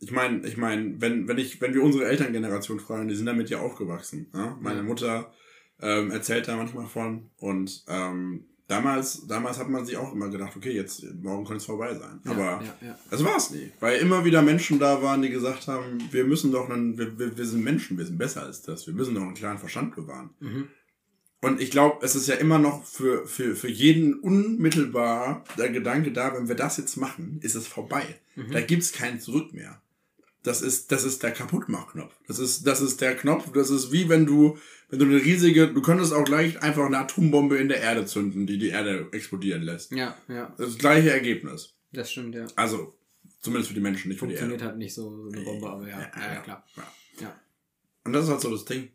ich meine, ich meine, wenn, wenn ich, wenn wir unsere Elterngeneration fragen, die sind damit ja aufgewachsen. Ja? Meine Mutter ähm, erzählt da manchmal von. Und ähm, damals, damals hat man sich auch immer gedacht, okay, jetzt morgen könnte es vorbei sein. Ja, Aber ja, ja. das war es nie. Weil immer wieder Menschen da waren, die gesagt haben, wir müssen doch einen, wir, wir, wir sind Menschen, wir sind besser als das, wir müssen doch einen klaren Verstand bewahren. Mhm. Und ich glaube, es ist ja immer noch für, für, für jeden unmittelbar der Gedanke da, wenn wir das jetzt machen, ist es vorbei. Mhm. Da gibt's kein Zurück mehr. Das ist, das ist der Kaputtmachknopf. Das ist, das ist der Knopf, das ist wie wenn du, wenn du eine riesige, du könntest auch gleich einfach eine Atombombe in der Erde zünden, die die Erde explodieren lässt. Ja, ja. Das gleiche Ergebnis. Das stimmt, ja. Also, zumindest für die Menschen, nicht für die Erde. Funktioniert halt nicht so, so eine Bombe, aber ja, ja, ja, ja klar. Ja. Und das ist halt so das Ding.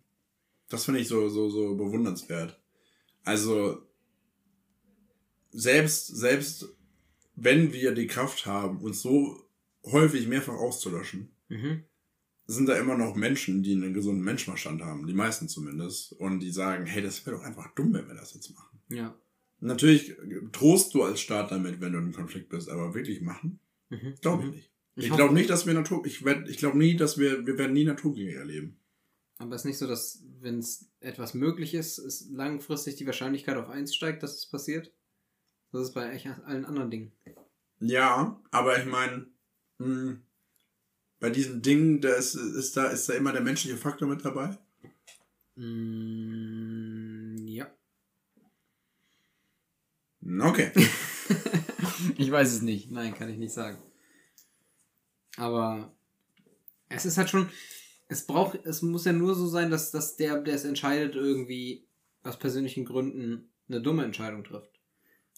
Das finde ich so, so, so bewundernswert. Also, selbst, selbst wenn wir die Kraft haben, uns so häufig mehrfach auszulöschen, mhm. sind da immer noch Menschen, die einen gesunden Menschenverstand haben, die meisten zumindest, und die sagen, hey, das wäre doch einfach dumm, wenn wir das jetzt machen. Ja. Natürlich trost du als Staat damit, wenn du in einem Konflikt bist, aber wirklich machen? Mhm. Glaube ich mhm. nicht. Ich, ich glaube nicht, dass wir Natur, ich, werd, ich glaube nie, dass wir, wir werden nie Naturkriege erleben. Aber es ist nicht so, dass, wenn es etwas möglich ist, ist langfristig die Wahrscheinlichkeit auf eins steigt, dass es passiert? Das ist bei echt allen anderen Dingen. Ja, aber ich meine, hm, bei diesen Dingen, da ist, ist, da, ist da immer der menschliche Faktor mit dabei? Mm, ja. Okay. ich weiß es nicht. Nein, kann ich nicht sagen. Aber es ist halt schon. Es braucht, es muss ja nur so sein, dass, dass der, der es entscheidet, irgendwie aus persönlichen Gründen eine dumme Entscheidung trifft.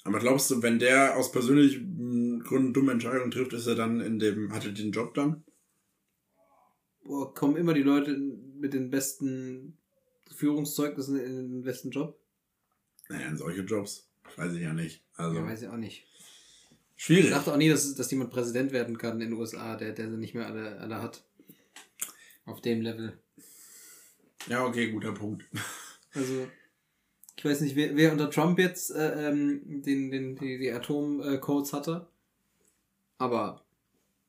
Aber glaubst du, wenn der aus persönlichen Gründen dumme Entscheidungen trifft, ist er dann in dem, hat er den Job dann? boah, kommen immer die Leute mit den besten Führungszeugnissen in den besten Job? Naja, in solche Jobs. Weiß ich ja nicht. Also, ja, weiß ich auch nicht. Schwierig. Ich dachte auch nie, dass, dass jemand Präsident werden kann in den USA, der, der sie nicht mehr alle, alle hat. Auf dem Level. Ja, okay, guter Punkt. Also, ich weiß nicht, wer, wer unter Trump jetzt äh, ähm, den, den, die, die Atomcodes hatte. Aber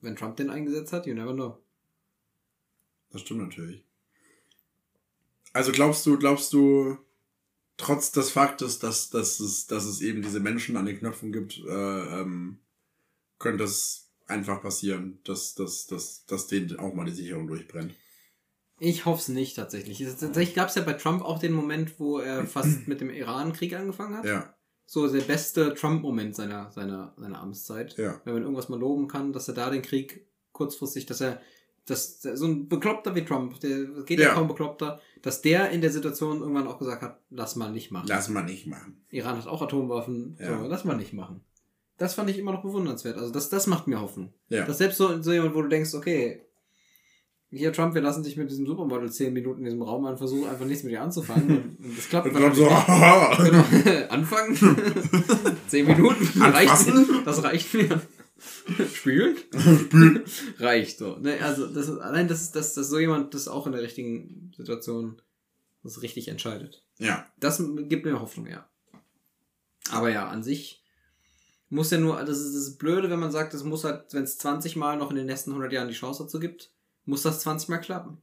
wenn Trump den eingesetzt hat, you never know. Das stimmt natürlich. Also glaubst du, glaubst du, trotz des Faktes, dass, dass, es, dass es eben diese Menschen an den Knöpfen gibt, äh, ähm, könnte es einfach passieren, dass, dass, dass, dass denen auch mal die Sicherung durchbrennt. Ich hoffe es nicht tatsächlich. Tatsächlich gab es ja bei Trump auch den Moment, wo er fast mit dem Iran-Krieg angefangen hat. Ja. So der beste Trump-Moment seiner, seiner, seiner Amtszeit. Ja. Wenn man irgendwas mal loben kann, dass er da den Krieg kurzfristig, dass er, dass so ein Bekloppter wie Trump, der geht ja, ja kaum Bekloppter, dass der in der Situation irgendwann auch gesagt hat, lass mal nicht machen. Lass mal nicht machen. Iran hat auch Atomwaffen, ja. so, lass mal nicht machen. Das fand ich immer noch bewundernswert. Also das, das macht mir Hoffnung. Ja. Dass selbst so, so jemand, wo du denkst, okay, hier Trump, wir lassen dich mit diesem Supermodel zehn Minuten in diesem Raum an, versuchen einfach nichts mit dir anzufangen. Und, das klappt dann so, genau. Anfangen. zehn Minuten. Reicht, das reicht mir. Spielen? Spielen. reicht so. Ne, also das ist, allein, dass, dass, dass so jemand das auch in der richtigen Situation das richtig entscheidet. Ja. Das gibt mir Hoffnung, ja. Aber ja, an sich muss ja nur, das ist das Blöde, wenn man sagt, es muss halt, wenn es 20 Mal noch in den nächsten 100 Jahren die Chance dazu gibt, muss das 20 Mal klappen.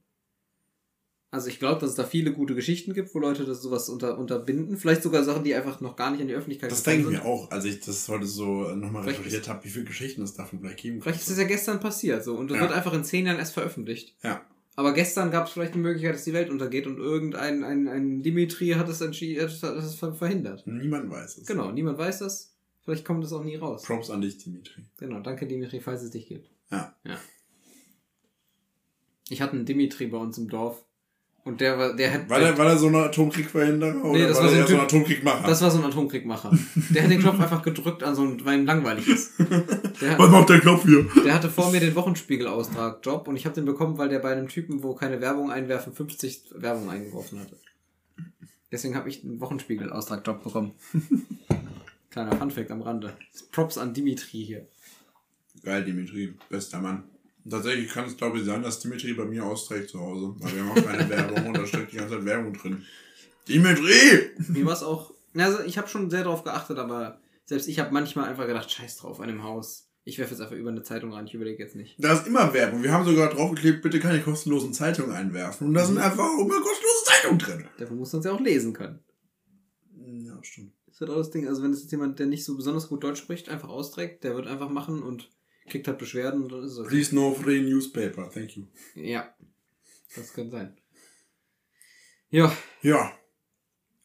Also ich glaube, dass es da viele gute Geschichten gibt, wo Leute das sowas unter, unterbinden. Vielleicht sogar Sachen, die einfach noch gar nicht in die Öffentlichkeit Das denke ich mir auch, als ich das heute so nochmal recherchiert habe, wie viele Geschichten es davon vielleicht geben Vielleicht ist das ja gestern passiert so und das ja. wird einfach in zehn Jahren erst veröffentlicht. Ja. Aber gestern gab es vielleicht eine Möglichkeit, dass die Welt untergeht und irgendein ein, ein Dimitri hat es entschieden, hat es verhindert. Niemand weiß es. Genau, niemand weiß das. Vielleicht kommt es auch nie raus. Props an dich, Dimitri. Genau, danke Dimitri, falls es dich gibt. Ja. Ja. Ich hatte einen Dimitri bei uns im Dorf. Und der war, der hat. War der, war der so ein Atomkriegverhinderer? Oder nee, das war, so ein, so ein Atomkriegmacher? Das war so ein Atomkriegmacher. Der hat den Knopf einfach gedrückt an so ein, weil ihm langweilig ist. Der Was macht der Knopf hier? Der hatte vor mir den Wochenspiegel-Austrag-Job und ich habe den bekommen, weil der bei einem Typen, wo keine Werbung einwerfen, 50 Werbung eingeworfen hatte. Deswegen habe ich einen Wochenspiegel-Austrag-Job bekommen. Kleiner Funfact am Rande. Props an Dimitri hier. Geil, Dimitri. Bester Mann. Tatsächlich kann es, glaube ich, sein, dass Dimitri bei mir austrägt zu Hause. Weil wir haben auch keine Werbung und da steckt die ganze Zeit Werbung drin. Dimitri! Mir war es auch. Also, ich habe schon sehr darauf geachtet, aber selbst ich habe manchmal einfach gedacht, scheiß drauf an dem Haus. Ich werfe jetzt einfach über eine Zeitung rein, ich überlege jetzt nicht. Da ist immer Werbung. Wir haben sogar draufgeklebt, bitte keine kostenlosen Zeitungen einwerfen. Und da sind einfach immer kostenlose Zeitungen drin. Dafür muss man es ja auch lesen können. Ja, stimmt. Das ist halt auch das Ding. Also, wenn es jetzt jemand, der nicht so besonders gut Deutsch spricht, einfach austrägt, der wird einfach machen und kriegt halt Beschwerden und dann ist es okay. Please no free newspaper, thank you. Ja, das könnte sein. Ja. Ja.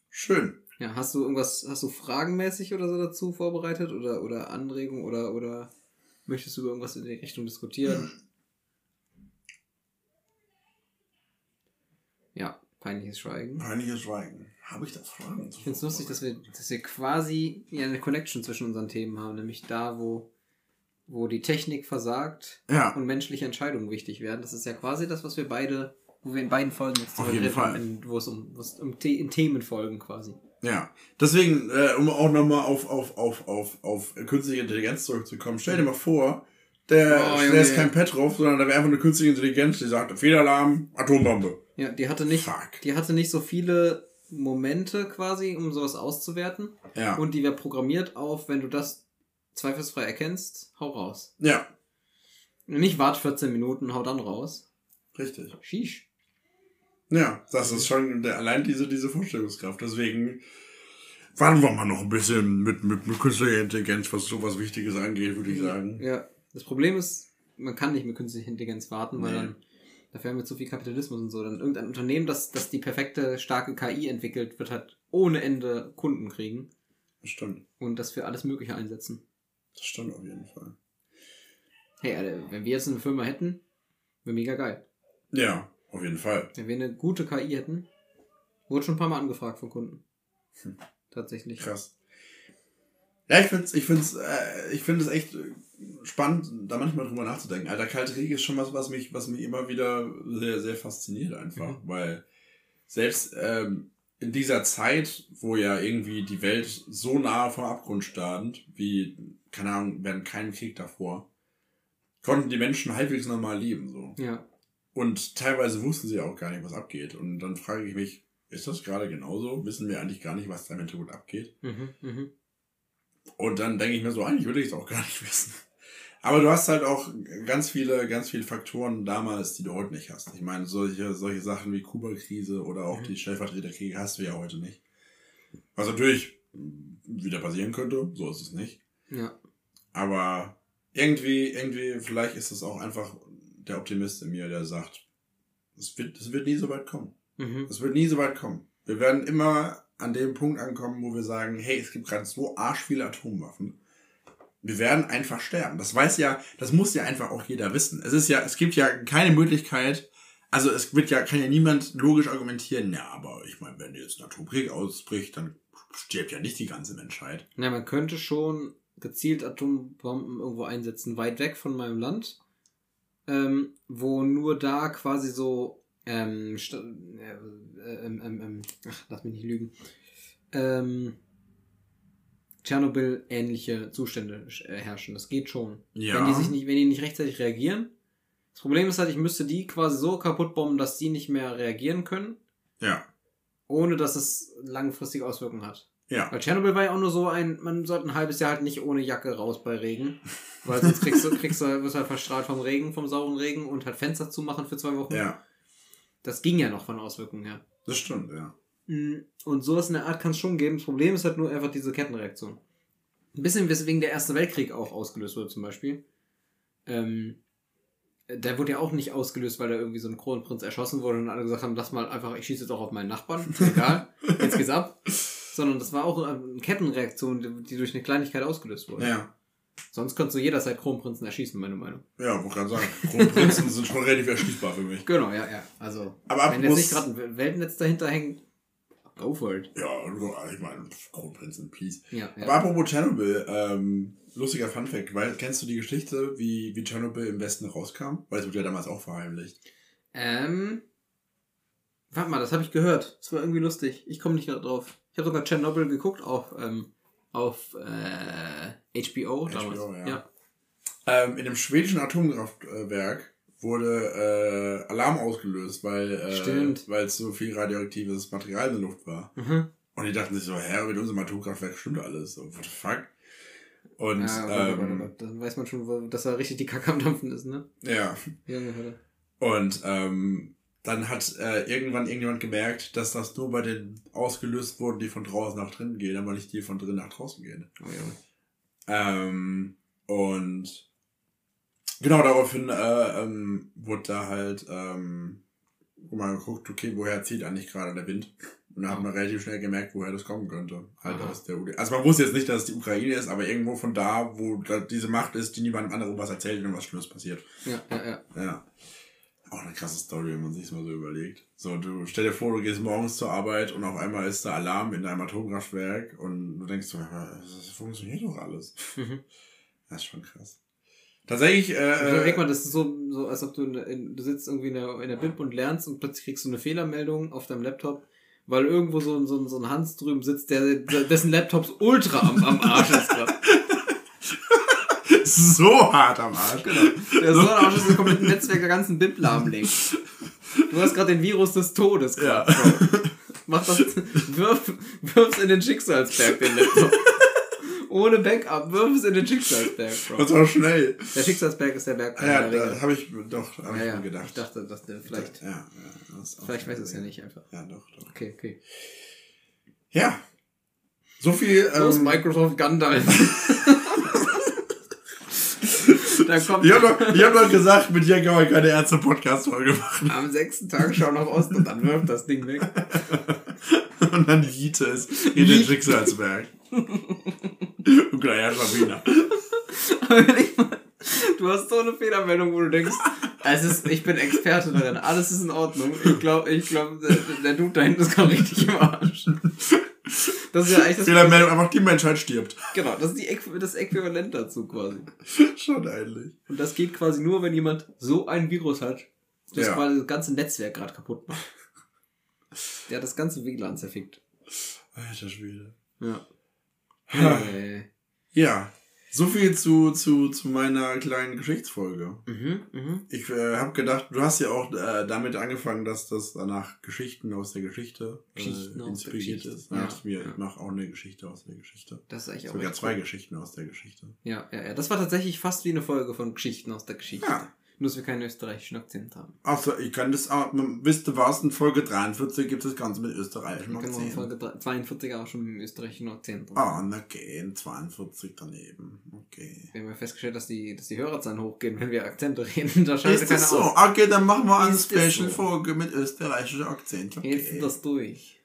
Schön. Ja, hast du irgendwas, hast du fragenmäßig oder so dazu vorbereitet oder, oder Anregungen oder, oder möchtest du über irgendwas in die Richtung diskutieren? Ja, peinliches Schweigen. Peinliches Schweigen. Habe ich da Fragen? Ich finde es lustig, dass wir, dass wir quasi eine Connection zwischen unseren Themen haben, nämlich da, wo wo die Technik versagt ja. und menschliche Entscheidungen wichtig werden. Das ist ja quasi das, was wir beide, wo wir in beiden Folgen jetzt Fall. In, wo es um, wo es um The in Themen folgen quasi. Ja, deswegen, äh, um auch nochmal auf, auf, auf, auf, auf künstliche Intelligenz zurückzukommen, stell dir mal vor, der, oh, der ist kein Petrov, sondern da wäre einfach eine künstliche Intelligenz, die sagt, Fehlalarm, Atombombe. Ja, die hatte nicht, Fuck. die hatte nicht so viele Momente quasi, um sowas auszuwerten. Ja. Und die wäre programmiert auf, wenn du das zweifelsfrei erkennst, hau raus. Ja. Nicht wart 14 Minuten, hau dann raus. Richtig. Shish. Ja, das ist schon allein diese, diese Vorstellungskraft. Deswegen warten wir mal noch ein bisschen mit, mit, mit künstlicher Intelligenz, was sowas Wichtiges angeht, würde ich sagen. Ja, das Problem ist, man kann nicht mit künstlicher Intelligenz warten, weil nee. dann dafür haben wir zu viel Kapitalismus und so. Dann irgendein Unternehmen, das, das die perfekte, starke KI entwickelt, wird halt ohne Ende Kunden kriegen. Das stimmt. Und das für alles Mögliche einsetzen. Das stimmt auf jeden Fall. Hey, Alter, wenn wir jetzt eine Firma hätten, wäre mega geil. Ja, auf jeden Fall. Wenn wir eine gute KI hätten, wurde schon ein paar Mal angefragt von Kunden. Hm. Tatsächlich. Krass. Ja, ich finde es ich find's, äh, ich find echt spannend, da manchmal drüber nachzudenken. Alter, Kalte Krieg ist schon was, was mich, was mich immer wieder sehr, sehr fasziniert einfach. Mhm. Weil selbst ähm, in dieser Zeit, wo ja irgendwie die Welt so nahe vom Abgrund stand, wie, keine Ahnung, während keinen Krieg davor, konnten die Menschen halbwegs normal leben, so. Ja. Und teilweise wussten sie auch gar nicht, was abgeht. Und dann frage ich mich, ist das gerade genauso? Wissen wir eigentlich gar nicht, was da im Hintergrund abgeht? Mhm, mh. Und dann denke ich mir so, eigentlich würde ich es auch gar nicht wissen. Aber du hast halt auch ganz viele, ganz viele Faktoren damals, die du heute nicht hast. Ich meine, solche, solche Sachen wie Kuba-Krise oder auch mhm. die Stellvertreterkriege hast du ja heute nicht. Was natürlich wieder passieren könnte, so ist es nicht. Ja. Aber irgendwie, irgendwie, vielleicht ist es auch einfach der Optimist in mir, der sagt, es wird, es wird nie so weit kommen. Mhm. Es wird nie so weit kommen. Wir werden immer an dem Punkt ankommen, wo wir sagen, hey, es gibt gerade so arsch viele Atomwaffen. Wir werden einfach sterben. Das weiß ja, das muss ja einfach auch jeder wissen. Es ist ja, es gibt ja keine Möglichkeit, also es wird ja, kann ja niemand logisch argumentieren, ja, aber ich meine, wenn jetzt ein Atomkrieg ausbricht, dann stirbt ja nicht die ganze Menschheit. Ja, man könnte schon gezielt Atombomben irgendwo einsetzen, weit weg von meinem Land, ähm, wo nur da quasi so, ähm, äh, ähm, ach, lass mich nicht lügen, ähm, Tschernobyl-ähnliche Zustände äh, herrschen. Das geht schon. Ja. Wenn die sich nicht, wenn die nicht rechtzeitig reagieren. Das Problem ist halt, ich müsste die quasi so kaputt bomben, dass die nicht mehr reagieren können. Ja. Ohne dass es langfristige Auswirkungen hat. Ja. Weil Tschernobyl war ja auch nur so ein, man sollte ein halbes Jahr halt nicht ohne Jacke raus bei Regen. Weil sonst kriegst du, kriegst du, wirst du halt verstrahlt vom Regen, vom sauren Regen und halt Fenster zumachen für zwei Wochen. Ja. Das ging ja noch von Auswirkungen her. Das stimmt, ja. Mm, und sowas in der Art kann es schon geben. Das Problem ist halt nur einfach diese Kettenreaktion. Ein bisschen weswegen der Erste Weltkrieg auch ausgelöst wurde, zum Beispiel. Ähm, der wurde ja auch nicht ausgelöst, weil da irgendwie so ein Kronprinz erschossen wurde und alle gesagt haben, lass mal einfach, ich schieße jetzt auch auf meinen Nachbarn. Egal, jetzt geht's ab. Sondern das war auch eine Kettenreaktion, die durch eine Kleinigkeit ausgelöst wurde. Ja. Sonst könntest du jederzeit Kronprinzen erschießen, meine Meinung. Ja, wollte gerade sagen. Kronprinzen sind schon relativ erschießbar für mich. Genau, ja, ja. Also, Aber wenn jetzt nicht gerade ein Weltnetz dahinter hängt, go for it. Ja, ich meine, Kronprinzen, please. Ja, ja. Aber apropos Chernobyl, ähm, lustiger Funfact, weil kennst du die Geschichte, wie, wie Tschernobyl im Westen rauskam? Weil es wurde ja damals auch verheimlicht. Ähm. Warte mal, das habe ich gehört. Das war irgendwie lustig. Ich komme nicht drauf. Ich habe sogar Tschernobyl geguckt auf, ähm, auf äh, HBO, HBO damals. Ja. ja. Ähm, in dem schwedischen Atomkraftwerk wurde äh, Alarm ausgelöst, weil äh, es so viel radioaktives Material in der Luft war. Mhm. Und die dachten sich so, hä, mit unserem Atomkraftwerk stimmt alles. So, what the fuck? Und ja, ähm, warte, dann weiß man schon, dass da richtig die Kacke am Dampfen ist, ne? Ja. ja und ähm, dann hat äh, irgendwann irgendjemand gemerkt, dass das nur bei den ausgelöst wurden, die von draußen nach drinnen gehen, aber nicht die von drinnen nach draußen gehen. Oh, ja. ähm, und genau daraufhin äh, ähm, wurde da halt ähm, mal geguckt, okay, woher zieht eigentlich gerade der Wind? Und dann hat man relativ schnell gemerkt, woher das kommen könnte. Halt aus der UD. Also man wusste jetzt nicht, dass es die Ukraine ist, aber irgendwo von da, wo da diese Macht ist, die niemandem anderen was erzählt und was Schlimmes passiert. Ja, ja, ja. Ja. Auch eine krasse Story, wenn man sich mal so überlegt. So, du stell dir vor, du gehst morgens zur Arbeit und auf einmal ist da Alarm in deinem Atomkraftwerk und du denkst so, das funktioniert doch alles. Mhm. Das ist schon krass. Tatsächlich, äh. Überleg mal, das ist so, so als ob du, in, in, du sitzt irgendwie in der, in der Bib und lernst und plötzlich kriegst du eine Fehlermeldung auf deinem Laptop weil irgendwo so, so, so ein Hans drüben sitzt, der, dessen Laptops ultra am, am Arsch ist gerade. so hart am Arsch. Genau. Der so am Arsch ist, das komplette Netzwerk der ganzen BIP lahmlegt. Du hast gerade den Virus des Todes grad, ja. Mach das, wirf, wirf's in den Schicksalsberg, den Laptop. Ohne Backup, wirf es in den Schicksalsberg, Bro. Das war schnell. Der Schicksalsberg ist der Berg. Ja, da habe ich doch hab ja, ich ja. gedacht. Ich dachte, dass der vielleicht. Ja, ja, vielleicht weiß es ja nicht einfach. Ja, doch, doch. Okay, okay. Ja. So viel. So ähm, Microsoft Gandalf. da kommt ich habe doch, hab doch gesagt, mit dir kann man keine Ärzte-Podcast-Folge machen. Am sechsten Tag schau nach Osten und dann wirft das Ding weg. und dann jiete es in den Schicksalsberg. Und kleiner Schlawiner. du hast so eine Fehlermeldung, wo du denkst, es ist, ich bin Experte darin, alles ist in Ordnung. Ich glaube, ich glaub, der, der Dude da hinten ist gerade richtig im Arsch. Das ist ja eigentlich das Fehlermeldung, einfach die Menschheit stirbt. Genau, das ist die, das Äquivalent dazu quasi. Schon eigentlich. Und das geht quasi nur, wenn jemand so ein Virus hat, das ja. quasi das ganze Netzwerk gerade kaputt macht. Der hat das ganze WLAN zerfickt. Alter Schwede. Ja. Hey. Ja, so viel zu, zu, zu meiner kleinen Geschichtsfolge. Mhm, mh. Ich äh, habe gedacht, du hast ja auch äh, damit angefangen, dass das danach Geschichten aus der Geschichte äh, inspiriert ist. Ja, ich, ja. ich mache auch eine Geschichte aus der Geschichte. Das ist eigentlich Sogar zwei cool. Geschichten aus der Geschichte. Ja, ja, ja. Das war tatsächlich fast wie eine Folge von Geschichten aus der Geschichte. Ja. Nur, dass wir keinen österreichischen Akzent haben. Achso, ich kann das auch, wisst ihr was, in Folge 43 gibt es das Ganze mit österreichischem Akzent. Genau, in Folge 42 auch schon mit österreichischen Akzent. Ah, oh, okay, in 42 daneben. Okay. Wir haben ja festgestellt, dass die, dass die Hörerzahlen hochgehen, wenn wir Akzente reden. Da schaltet Ist das so? Aus. Okay, dann machen wir eine Special-Folge so? mit österreichischem Akzent. Okay. Jetzt das durch.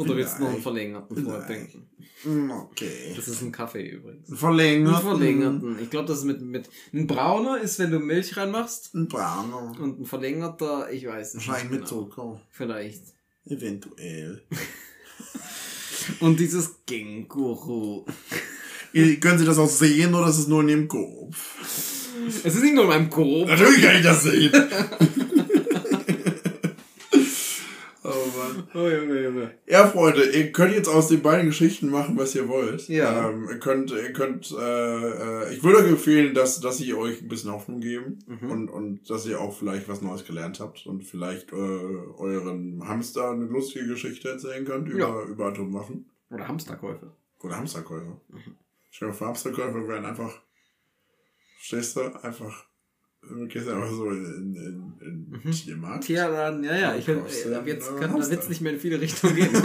Oder willst du noch einen verlängerten vordenken? Hm, okay. Das ist ein Kaffee übrigens. Ein verlängerten. Ein verlängerten. Ich glaube, das ist mit, mit. Ein brauner ist, wenn du Milch reinmachst. Ein brauner. Und ein verlängerter, ich weiß nicht. Wahrscheinlich mit genau. Zucker. Vielleicht. Eventuell. Und dieses Känguru. Können Sie das auch sehen oder ist es nur in Ihrem Kopf? Es ist nicht nur in meinem Kopf. Natürlich kann ich das sehen. Oh Junge, Junge. Ja, Freunde, ihr könnt jetzt aus den beiden Geschichten machen, was ihr wollt. Ja. Ähm, ihr könnt, ihr könnt, äh, äh, ich würde euch empfehlen, dass, dass sie euch ein bisschen Hoffnung geben mhm. und, und dass ihr auch vielleicht was Neues gelernt habt und vielleicht äh, euren Hamster eine lustige Geschichte erzählen könnt über, ja. über Atomwaffen. Oder Hamsterkäufe. Oder Hamsterkäufe. Mhm. Stell dir vor, Hamsterkäufe werden einfach, stehst du, einfach Du gehst einfach so in, in, in mhm. Tiermarkt. Tierladen, ja, ja. Ich, äh, ab jetzt kann der Witz nicht mehr in viele Richtungen gehen.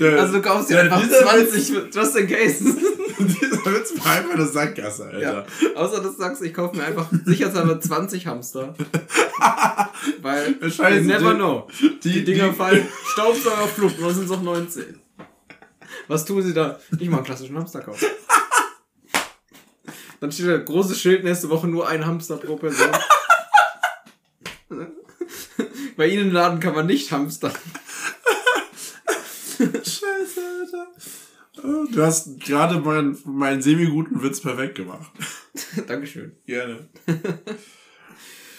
der, also du kaufst dir einfach 20 Witz, just in case. dieser Witz war einfach eine Sackgasse, Alter. Ja. Außer dass du sagst, ich kaufe mir einfach sicherheitshalber 20 Hamster. Weil, Scheiße, you never die, know. Die, die Dinger die, fallen Staubsauger Flucht, und sind es auch 19. Was tun sie da? Ich mal einen klassischen Hamster kaufen. Dann steht da großes Schild nächste Woche nur ein Hamster pro Person. Bei Ihnen im Laden kann man nicht hamstern. Scheiße, Alter. Oh, du hast gerade meinen, meinen semi-guten Witz perfekt gemacht. Dankeschön. Gerne.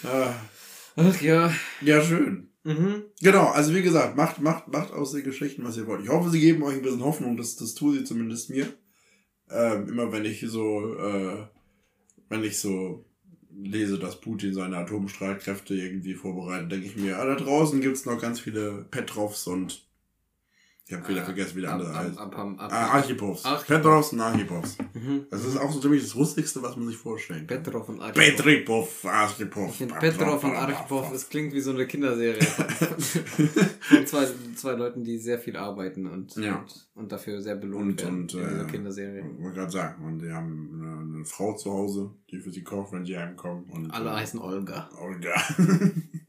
Ah. Ach ja. Ja, schön. Mhm. Genau, also wie gesagt, macht, macht, macht aus den Geschichten, was ihr wollt. Ich hoffe, sie geben euch ein bisschen Hoffnung, das, das tun sie zumindest mir. Ähm, immer wenn ich so äh, wenn ich so lese, dass Putin seine Atomstreitkräfte irgendwie vorbereitet, denke ich mir, ah, da draußen gibt's noch ganz viele Petrovs und ich habe wieder ah, vergessen, wie der andere heißt. Ah, Archipovs. Petrovs und Archipovs. Mhm. Das ist auch so ziemlich das Lustigste, was man sich vorstellen kann. Petrov und Archipov. Petripov, Archipov. Ich finde Petrov und Archipov, das klingt wie so eine Kinderserie. von zwei, zwei Leuten, die sehr viel arbeiten und, ja. und, und, dafür sehr belohnt und, werden. Und, in dieser äh, Kinderserie. Ich wollte gerade sagen, und die haben eine, eine, Frau zu Hause, die für sie kocht, wenn sie heimkommen. Und, Alle äh, heißen Olga. Olga.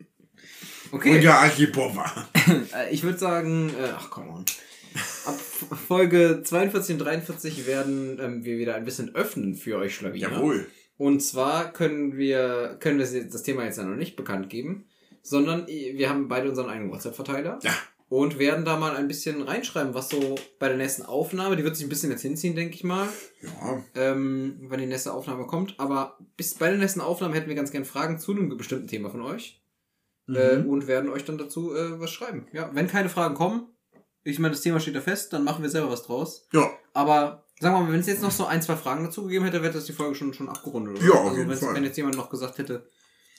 Okay. Olga Archipova. Äh, ich würde sagen, äh, ach komm on. Ab Folge 42 und 43 werden ähm, wir wieder ein bisschen öffnen für euch Schlawiner. Jawohl. Und zwar können wir, können wir das Thema jetzt ja noch nicht bekannt geben, sondern wir haben beide unseren eigenen WhatsApp-Verteiler. Ja. Und werden da mal ein bisschen reinschreiben, was so bei der nächsten Aufnahme, die wird sich ein bisschen jetzt hinziehen, denke ich mal. Ja. Ähm, wenn die nächste Aufnahme kommt. Aber bis bei der nächsten Aufnahme hätten wir ganz gern Fragen zu einem bestimmten Thema von euch. Äh, mhm. Äh, und werden euch dann dazu äh, was schreiben. Ja, wenn keine Fragen kommen, ich meine, das Thema steht da fest, dann machen wir selber was draus. Ja. Aber sagen wir mal, wenn es jetzt noch so ein, zwei Fragen dazu gegeben hätte, wäre das die Folge schon, schon abgerundet. Oder? Ja, auf also, Fall. Wenn jetzt jemand noch gesagt hätte,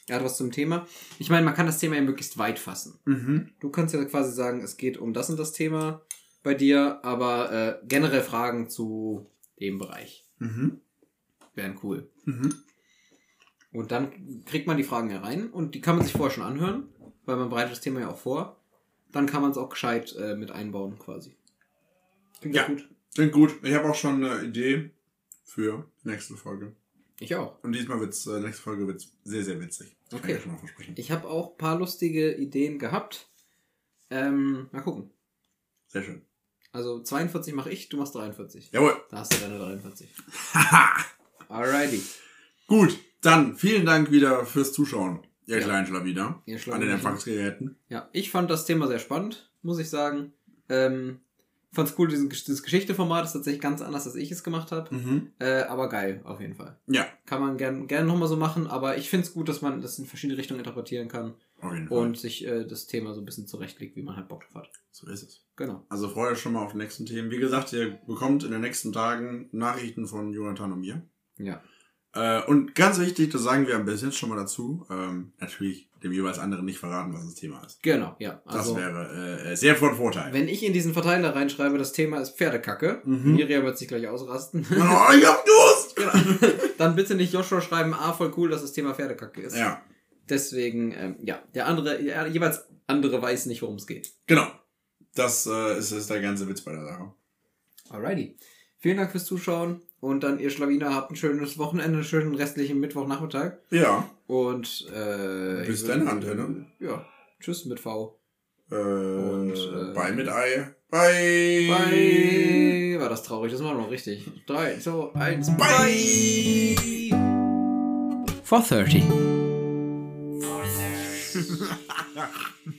er hat was zum Thema. Ich meine, man kann das Thema ja möglichst weit fassen. Mhm. Du kannst ja quasi sagen, es geht um das und das Thema bei dir, aber äh, generell Fragen zu dem Bereich mhm. wären cool. Mhm. Und dann kriegt man die Fragen herein und die kann man sich vorher schon anhören, weil man bereitet das Thema ja auch vor. Dann kann man es auch gescheit äh, mit einbauen quasi. Klingt ja, gut. Klingt gut. Ich habe auch schon eine Idee für die nächste Folge. Ich auch. Und diesmal wird's, äh, nächste Folge wird's sehr, sehr witzig. Das okay. Ich, ich habe auch ein paar lustige Ideen gehabt. Ähm, mal gucken. Sehr schön. Also 42 mache ich, du machst 43. Jawohl. Da hast du deine 43. Alrighty. Gut. Dann vielen Dank wieder fürs Zuschauen, ihr ja. kleinen Schlawiner, ihr an den Empfangsgeräten. Ja, ich fand das Thema sehr spannend, muss ich sagen. Ähm, fand's cool, dieses, dieses Geschichte-Format ist tatsächlich ganz anders, als ich es gemacht habe. Mhm. Äh, aber geil, auf jeden Fall. Ja. Kann man gerne gern nochmal so machen, aber ich find's gut, dass man das in verschiedene Richtungen interpretieren kann. Auf jeden Fall. Und sich äh, das Thema so ein bisschen zurechtlegt, wie man halt Bock drauf hat. So ist es. Genau. Also freut euch schon mal auf die nächsten Themen. Wie gesagt, ihr bekommt in den nächsten Tagen Nachrichten von Jonathan und mir. Ja. Äh, und ganz wichtig, das sagen wir am besten jetzt schon mal dazu, ähm, natürlich dem jeweils anderen nicht verraten, was das Thema ist. Genau, ja. Also, das wäre äh, sehr von Vorteil. Wenn ich in diesen Verteiler reinschreibe, das Thema ist Pferdekacke, mhm. Miriam wird sich gleich ausrasten. Oh, ich hab Durst! Genau. Dann bitte nicht Joshua schreiben, ah, voll cool, dass das Thema Pferdekacke ist. Ja. Deswegen, ähm, ja, der andere, jeweils andere weiß nicht, worum es geht. Genau. Das äh, ist, ist der ganze Witz bei der Sache. Alrighty. Vielen Dank fürs Zuschauen. Und dann, ihr Schlawiner, habt ein schönes Wochenende, einen schönen restlichen Mittwochnachmittag. Ja. Und, äh. Bis dann, Antenne. Ja. Tschüss mit V. Äh, und, äh, Bye mit Ei. Bye. Bye. War das traurig? Das war noch richtig. 3, 2, 1. Bye. 430. 430.